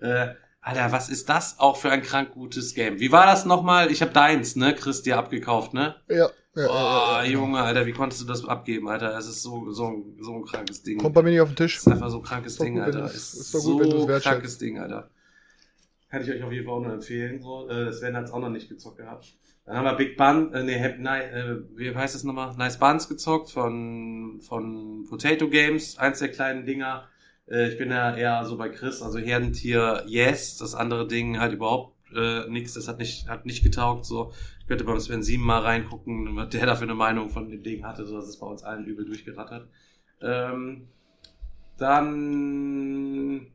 Äh, Alter, was ist das auch für ein krank gutes Game? Wie war das nochmal? Ich habe deins, ne, Chris, dir abgekauft, ne? Ja, ja, Oh, ja, ja. Junge, Alter, wie konntest du das abgeben, Alter? Es ist so, so, ein- so ein krankes Ding. Kommt bei mir nicht auf den Tisch. Das ist einfach so ein krankes Ding, gut, Alter. du's- Ist, ist gut, so wertschätzt. krankes Ding, Alter. Kann ich euch auf jeden Fall auch nur empfehlen. So. Äh, Sven hat's auch noch nicht gezockt gehabt. Dann haben wir Big Bun, äh, nee, äh, wie heißt es nochmal? Nice Buns gezockt von, von Potato Games, eins der kleinen Dinger. Äh, ich bin ja eher so bei Chris, also Herdentier, yes, das andere Ding halt überhaupt äh, nichts, das hat nicht, hat nicht getaugt, so. Ich könnte beim Sven 7 mal reingucken, was der da für eine Meinung von dem Ding hatte, so dass es bei uns allen übel durchgerattert. Ähm, dann,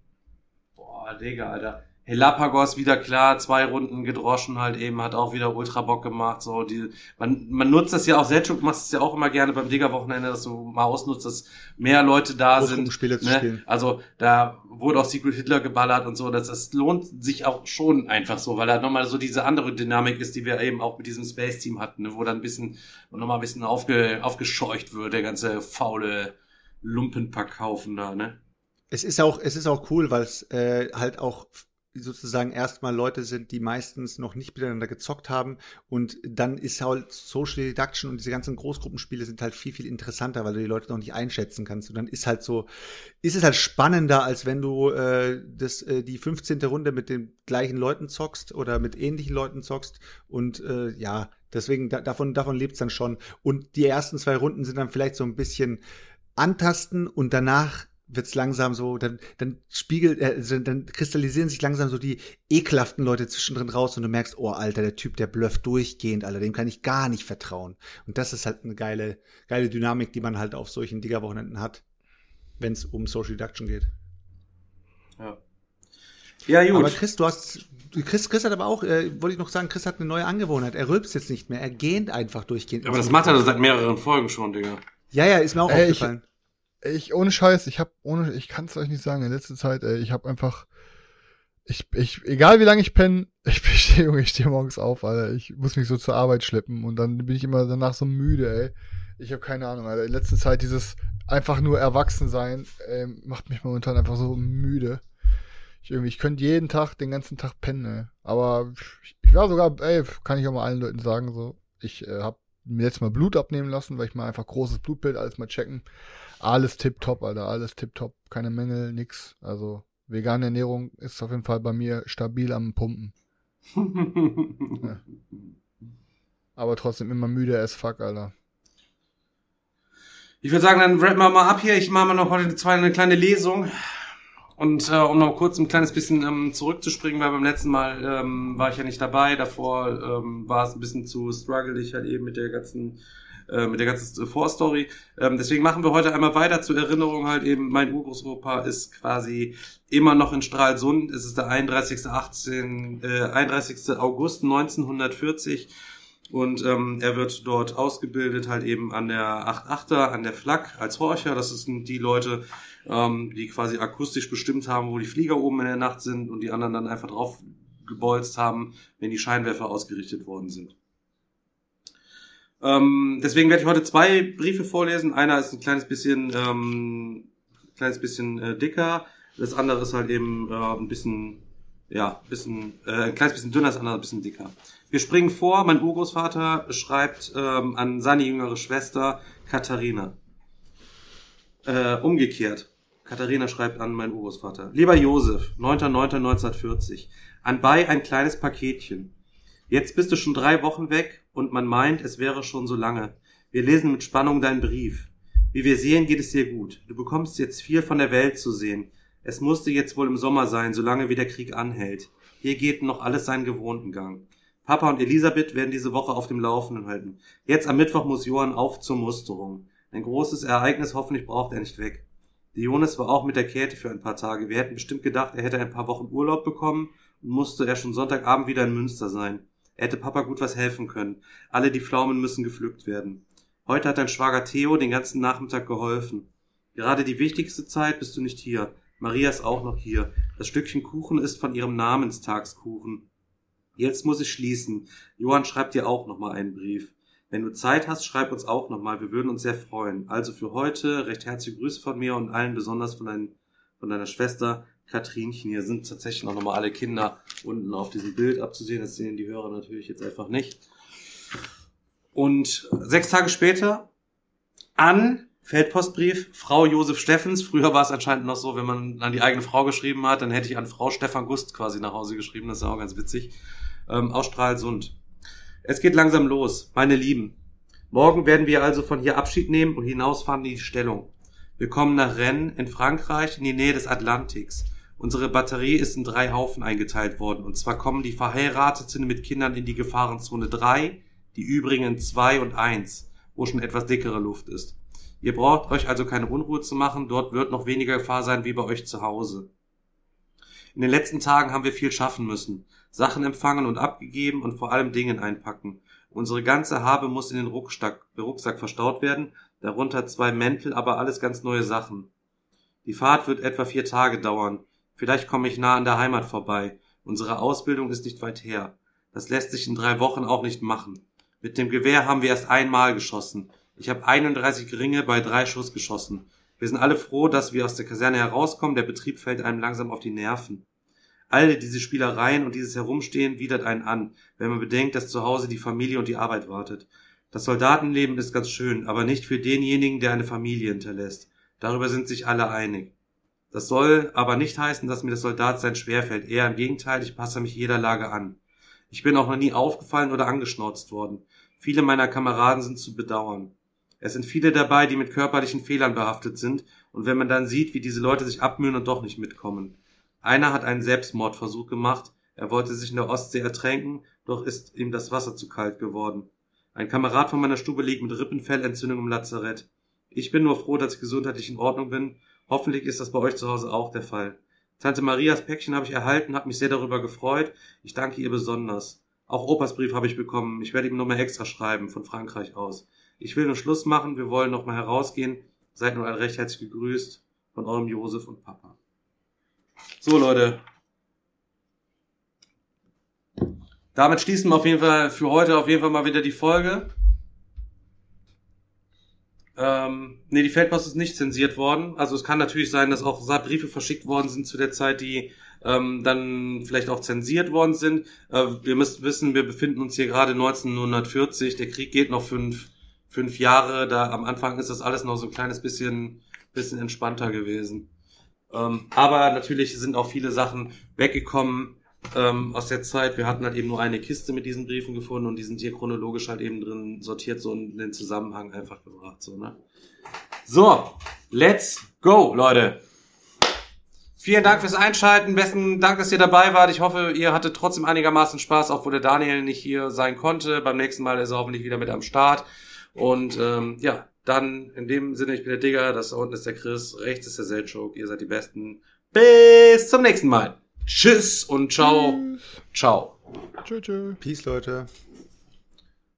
boah, Digga, Alter. Helapagos wieder klar, zwei Runden gedroschen halt eben, hat auch wieder ultra Bock gemacht, so, die, man, man nutzt das ja auch, Selchuk macht es ja auch immer gerne beim Digger-Wochenende, dass du mal ausnutzt, dass mehr Leute da sind. Großgruppenspiele zu ne? spielen. Also, da wurde auch Secret Hitler geballert und so, das, das lohnt sich auch schon einfach so, weil da nochmal so diese andere Dynamik ist, die wir eben auch mit diesem Space-Team hatten, ne? wo dann ein bisschen, nochmal ein bisschen aufge, aufgescheucht wird, der ganze faule Lumpenpackhaufen da, ne? Es ist auch, es ist auch cool, weil es äh, halt auch sozusagen erstmal Leute sind, die meistens noch nicht miteinander gezockt haben. Und dann ist halt Social Deduction und diese ganzen Großgruppenspiele sind halt viel, viel interessanter, weil du die Leute noch nicht einschätzen kannst. Und dann ist halt so, ist es halt spannender, als wenn du äh, das, äh, die 15. Runde mit den gleichen Leuten zockst oder mit ähnlichen Leuten zockst. Und äh, ja, deswegen da, davon, davon lebt's dann schon. Und die ersten zwei Runden sind dann vielleicht so ein bisschen antasten und danach wird's langsam so, dann, dann spiegelt, äh, also dann kristallisieren sich langsam so die ekelhaften Leute zwischendrin raus und du merkst, oh Alter, der Typ, der blufft durchgehend, Alter, dem kann ich gar nicht vertrauen. Und das ist halt eine geile, geile Dynamik, die man halt auf solchen Digger-Wochenenden hat, wenn es um Social Deduction geht. Ja. Ja, gut. Aber Chris, du hast, Chris, Chris hat aber auch, äh, wollte ich noch sagen, Chris hat eine neue Angewohnheit. Er rülpst jetzt nicht mehr, er gähnt einfach durchgehend. aber das macht er seit mehreren Folgen schon, Digga. Ja, ja, ist mir auch ich- aufgefallen. Ich, ohne Scheiß, ich hab, ohne, ich kann es euch nicht sagen, in letzter Zeit, ey, ich hab einfach, ich, ich, egal wie lange ich penne, ich stehe, Junge, ich stehe morgens auf, Alter, ich muss mich so zur Arbeit schleppen und dann bin ich immer danach so müde, ey. Ich habe keine Ahnung, Alter, in letzter Zeit dieses einfach nur erwachsen sein, ey, macht mich momentan einfach so müde. Ich irgendwie, ich könnte jeden Tag, den ganzen Tag pennen, ey. Aber ich, ich war sogar, ey, kann ich auch mal allen Leuten sagen, so, ich äh, hab mir letztes Mal Blut abnehmen lassen, weil ich mal einfach großes Blutbild alles mal checken. Alles tipptopp, Alter, alles tipptopp. Keine Mängel, nix. Also, vegane Ernährung ist auf jeden Fall bei mir stabil am Pumpen. Aber trotzdem immer müde as fuck, Alter. Ich würde sagen, dann rappen wir mal ab hier. Ich mache mal noch heute zwei, eine kleine Lesung. Und äh, um noch kurz ein kleines bisschen ähm, zurückzuspringen, weil beim letzten Mal ähm, war ich ja nicht dabei. Davor ähm, war es ein bisschen zu struggelig halt eben mit der ganzen äh, mit der ganzen Vorstory. Ähm, deswegen machen wir heute einmal weiter zur Erinnerung halt eben, mein Urgroßopa ist quasi immer noch in Stralsund. Es ist der 31. 18, äh, 31. August 1940. Und ähm, er wird dort ausgebildet, halt eben an der 88er, an der Flak als Horcher. Das sind die Leute, ähm, die quasi akustisch bestimmt haben, wo die Flieger oben in der Nacht sind und die anderen dann einfach drauf gebolzt haben, wenn die Scheinwerfer ausgerichtet worden sind. Ähm, deswegen werde ich heute zwei Briefe vorlesen. Einer ist ein kleines bisschen, ähm, kleines bisschen äh, dicker. Das andere ist halt eben äh, ein bisschen, ja, ein bisschen, äh, ein kleines bisschen dünner, das andere ein bisschen dicker. Wir springen vor. Mein Urgroßvater schreibt ähm, an seine jüngere Schwester Katharina. Äh, umgekehrt. Katharina schreibt an meinen Urgroßvater. Lieber Josef, 9.9.1940. Anbei ein kleines Paketchen. Jetzt bist du schon drei Wochen weg und man meint, es wäre schon so lange. Wir lesen mit Spannung deinen Brief. Wie wir sehen, geht es dir gut. Du bekommst jetzt viel von der Welt zu sehen. Es musste jetzt wohl im Sommer sein, solange wie der Krieg anhält. Hier geht noch alles seinen gewohnten Gang. Papa und Elisabeth werden diese Woche auf dem Laufenden halten. Jetzt am Mittwoch muss Johann auf zur Musterung. Ein großes Ereignis, hoffentlich braucht er nicht weg. Der Jonas war auch mit der Käthe für ein paar Tage. Wir hätten bestimmt gedacht, er hätte ein paar Wochen Urlaub bekommen und musste er schon Sonntagabend wieder in Münster sein. Er hätte Papa gut was helfen können. Alle die Pflaumen müssen gepflückt werden. Heute hat dein Schwager Theo den ganzen Nachmittag geholfen. Gerade die wichtigste Zeit bist du nicht hier. Maria ist auch noch hier. Das Stückchen Kuchen ist von ihrem Namenstagskuchen. Jetzt muss ich schließen. Johann schreibt dir auch noch mal einen Brief. Wenn du Zeit hast, schreib uns auch noch mal. Wir würden uns sehr freuen. Also für heute recht herzliche Grüße von mir und allen besonders von, dein, von deiner Schwester Katrinchen. Hier sind tatsächlich noch mal alle Kinder unten auf diesem Bild abzusehen. Das sehen die Hörer natürlich jetzt einfach nicht. Und sechs Tage später an Feldpostbrief Frau Josef Steffens. Früher war es anscheinend noch so, wenn man an die eigene Frau geschrieben hat, dann hätte ich an Frau Stefan Gust quasi nach Hause geschrieben. Das ist auch ganz witzig. Ähm, aus Stralsund. Es geht langsam los, meine Lieben. Morgen werden wir also von hier Abschied nehmen und hinausfahren in die Stellung. Wir kommen nach Rennes in Frankreich in die Nähe des Atlantiks. Unsere Batterie ist in drei Haufen eingeteilt worden. Und zwar kommen die Verheirateten mit Kindern in die Gefahrenzone 3, die übrigen in 2 und 1, wo schon etwas dickere Luft ist. Ihr braucht euch also keine Unruhe zu machen, dort wird noch weniger Gefahr sein wie bei euch zu Hause. In den letzten Tagen haben wir viel schaffen müssen. Sachen empfangen und abgegeben und vor allem Dingen einpacken. Unsere ganze Habe muss in den Rucksack, Rucksack verstaut werden, darunter zwei Mäntel, aber alles ganz neue Sachen. Die Fahrt wird etwa vier Tage dauern. Vielleicht komme ich nah an der Heimat vorbei. Unsere Ausbildung ist nicht weit her. Das lässt sich in drei Wochen auch nicht machen. Mit dem Gewehr haben wir erst einmal geschossen. Ich habe 31 Ringe bei drei Schuss geschossen. Wir sind alle froh, dass wir aus der Kaserne herauskommen. Der Betrieb fällt einem langsam auf die Nerven. Alle diese Spielereien und dieses Herumstehen widert einen an, wenn man bedenkt, dass zu Hause die Familie und die Arbeit wartet. Das Soldatenleben ist ganz schön, aber nicht für denjenigen, der eine Familie hinterlässt. Darüber sind sich alle einig. Das soll aber nicht heißen, dass mir das Soldatsein schwerfällt. Eher im Gegenteil, ich passe mich jeder Lage an. Ich bin auch noch nie aufgefallen oder angeschnauzt worden. Viele meiner Kameraden sind zu bedauern. Es sind viele dabei, die mit körperlichen Fehlern behaftet sind, und wenn man dann sieht, wie diese Leute sich abmühen und doch nicht mitkommen. Einer hat einen Selbstmordversuch gemacht, er wollte sich in der Ostsee ertränken, doch ist ihm das Wasser zu kalt geworden. Ein Kamerad von meiner Stube liegt mit Rippenfellentzündung im Lazarett. Ich bin nur froh, dass ich gesundheitlich in Ordnung bin Hoffentlich ist das bei euch zu Hause auch der Fall. Tante Marias Päckchen habe ich erhalten, habe mich sehr darüber gefreut. Ich danke ihr besonders. Auch Opas Brief habe ich bekommen. Ich werde ihm nochmal extra schreiben, von Frankreich aus. Ich will nur Schluss machen, wir wollen nochmal herausgehen. Seid nun alle recht herzlich gegrüßt von eurem Josef und Papa. So, Leute. Damit schließen wir auf jeden Fall für heute auf jeden Fall mal wieder die Folge. Ähm, nee, die Feldpost ist nicht zensiert worden. Also es kann natürlich sein, dass auch Briefe verschickt worden sind zu der Zeit, die ähm, dann vielleicht auch zensiert worden sind. Äh, wir müssen wissen, wir befinden uns hier gerade 1940. Der Krieg geht noch fünf, fünf Jahre. Da am Anfang ist das alles noch so ein kleines bisschen, bisschen entspannter gewesen. Ähm, aber natürlich sind auch viele Sachen weggekommen ähm, aus der Zeit. Wir hatten halt eben nur eine Kiste mit diesen Briefen gefunden und die sind hier chronologisch halt eben drin sortiert, so in den Zusammenhang einfach gebracht. So, ne? so let's go, Leute. Vielen Dank fürs Einschalten. Besten Dank, dass ihr dabei wart. Ich hoffe, ihr hattet trotzdem einigermaßen Spaß, obwohl der Daniel nicht hier sein konnte. Beim nächsten Mal ist er hoffentlich wieder mit am Start. Und ähm, ja, dann in dem Sinne, ich bin der Digger, das da unten ist der Chris, rechts ist der Selchuk. Ihr seid die Besten. Bis zum nächsten Mal. Tschüss und ciao. Ciao. Tschö, tschö. Peace, Leute.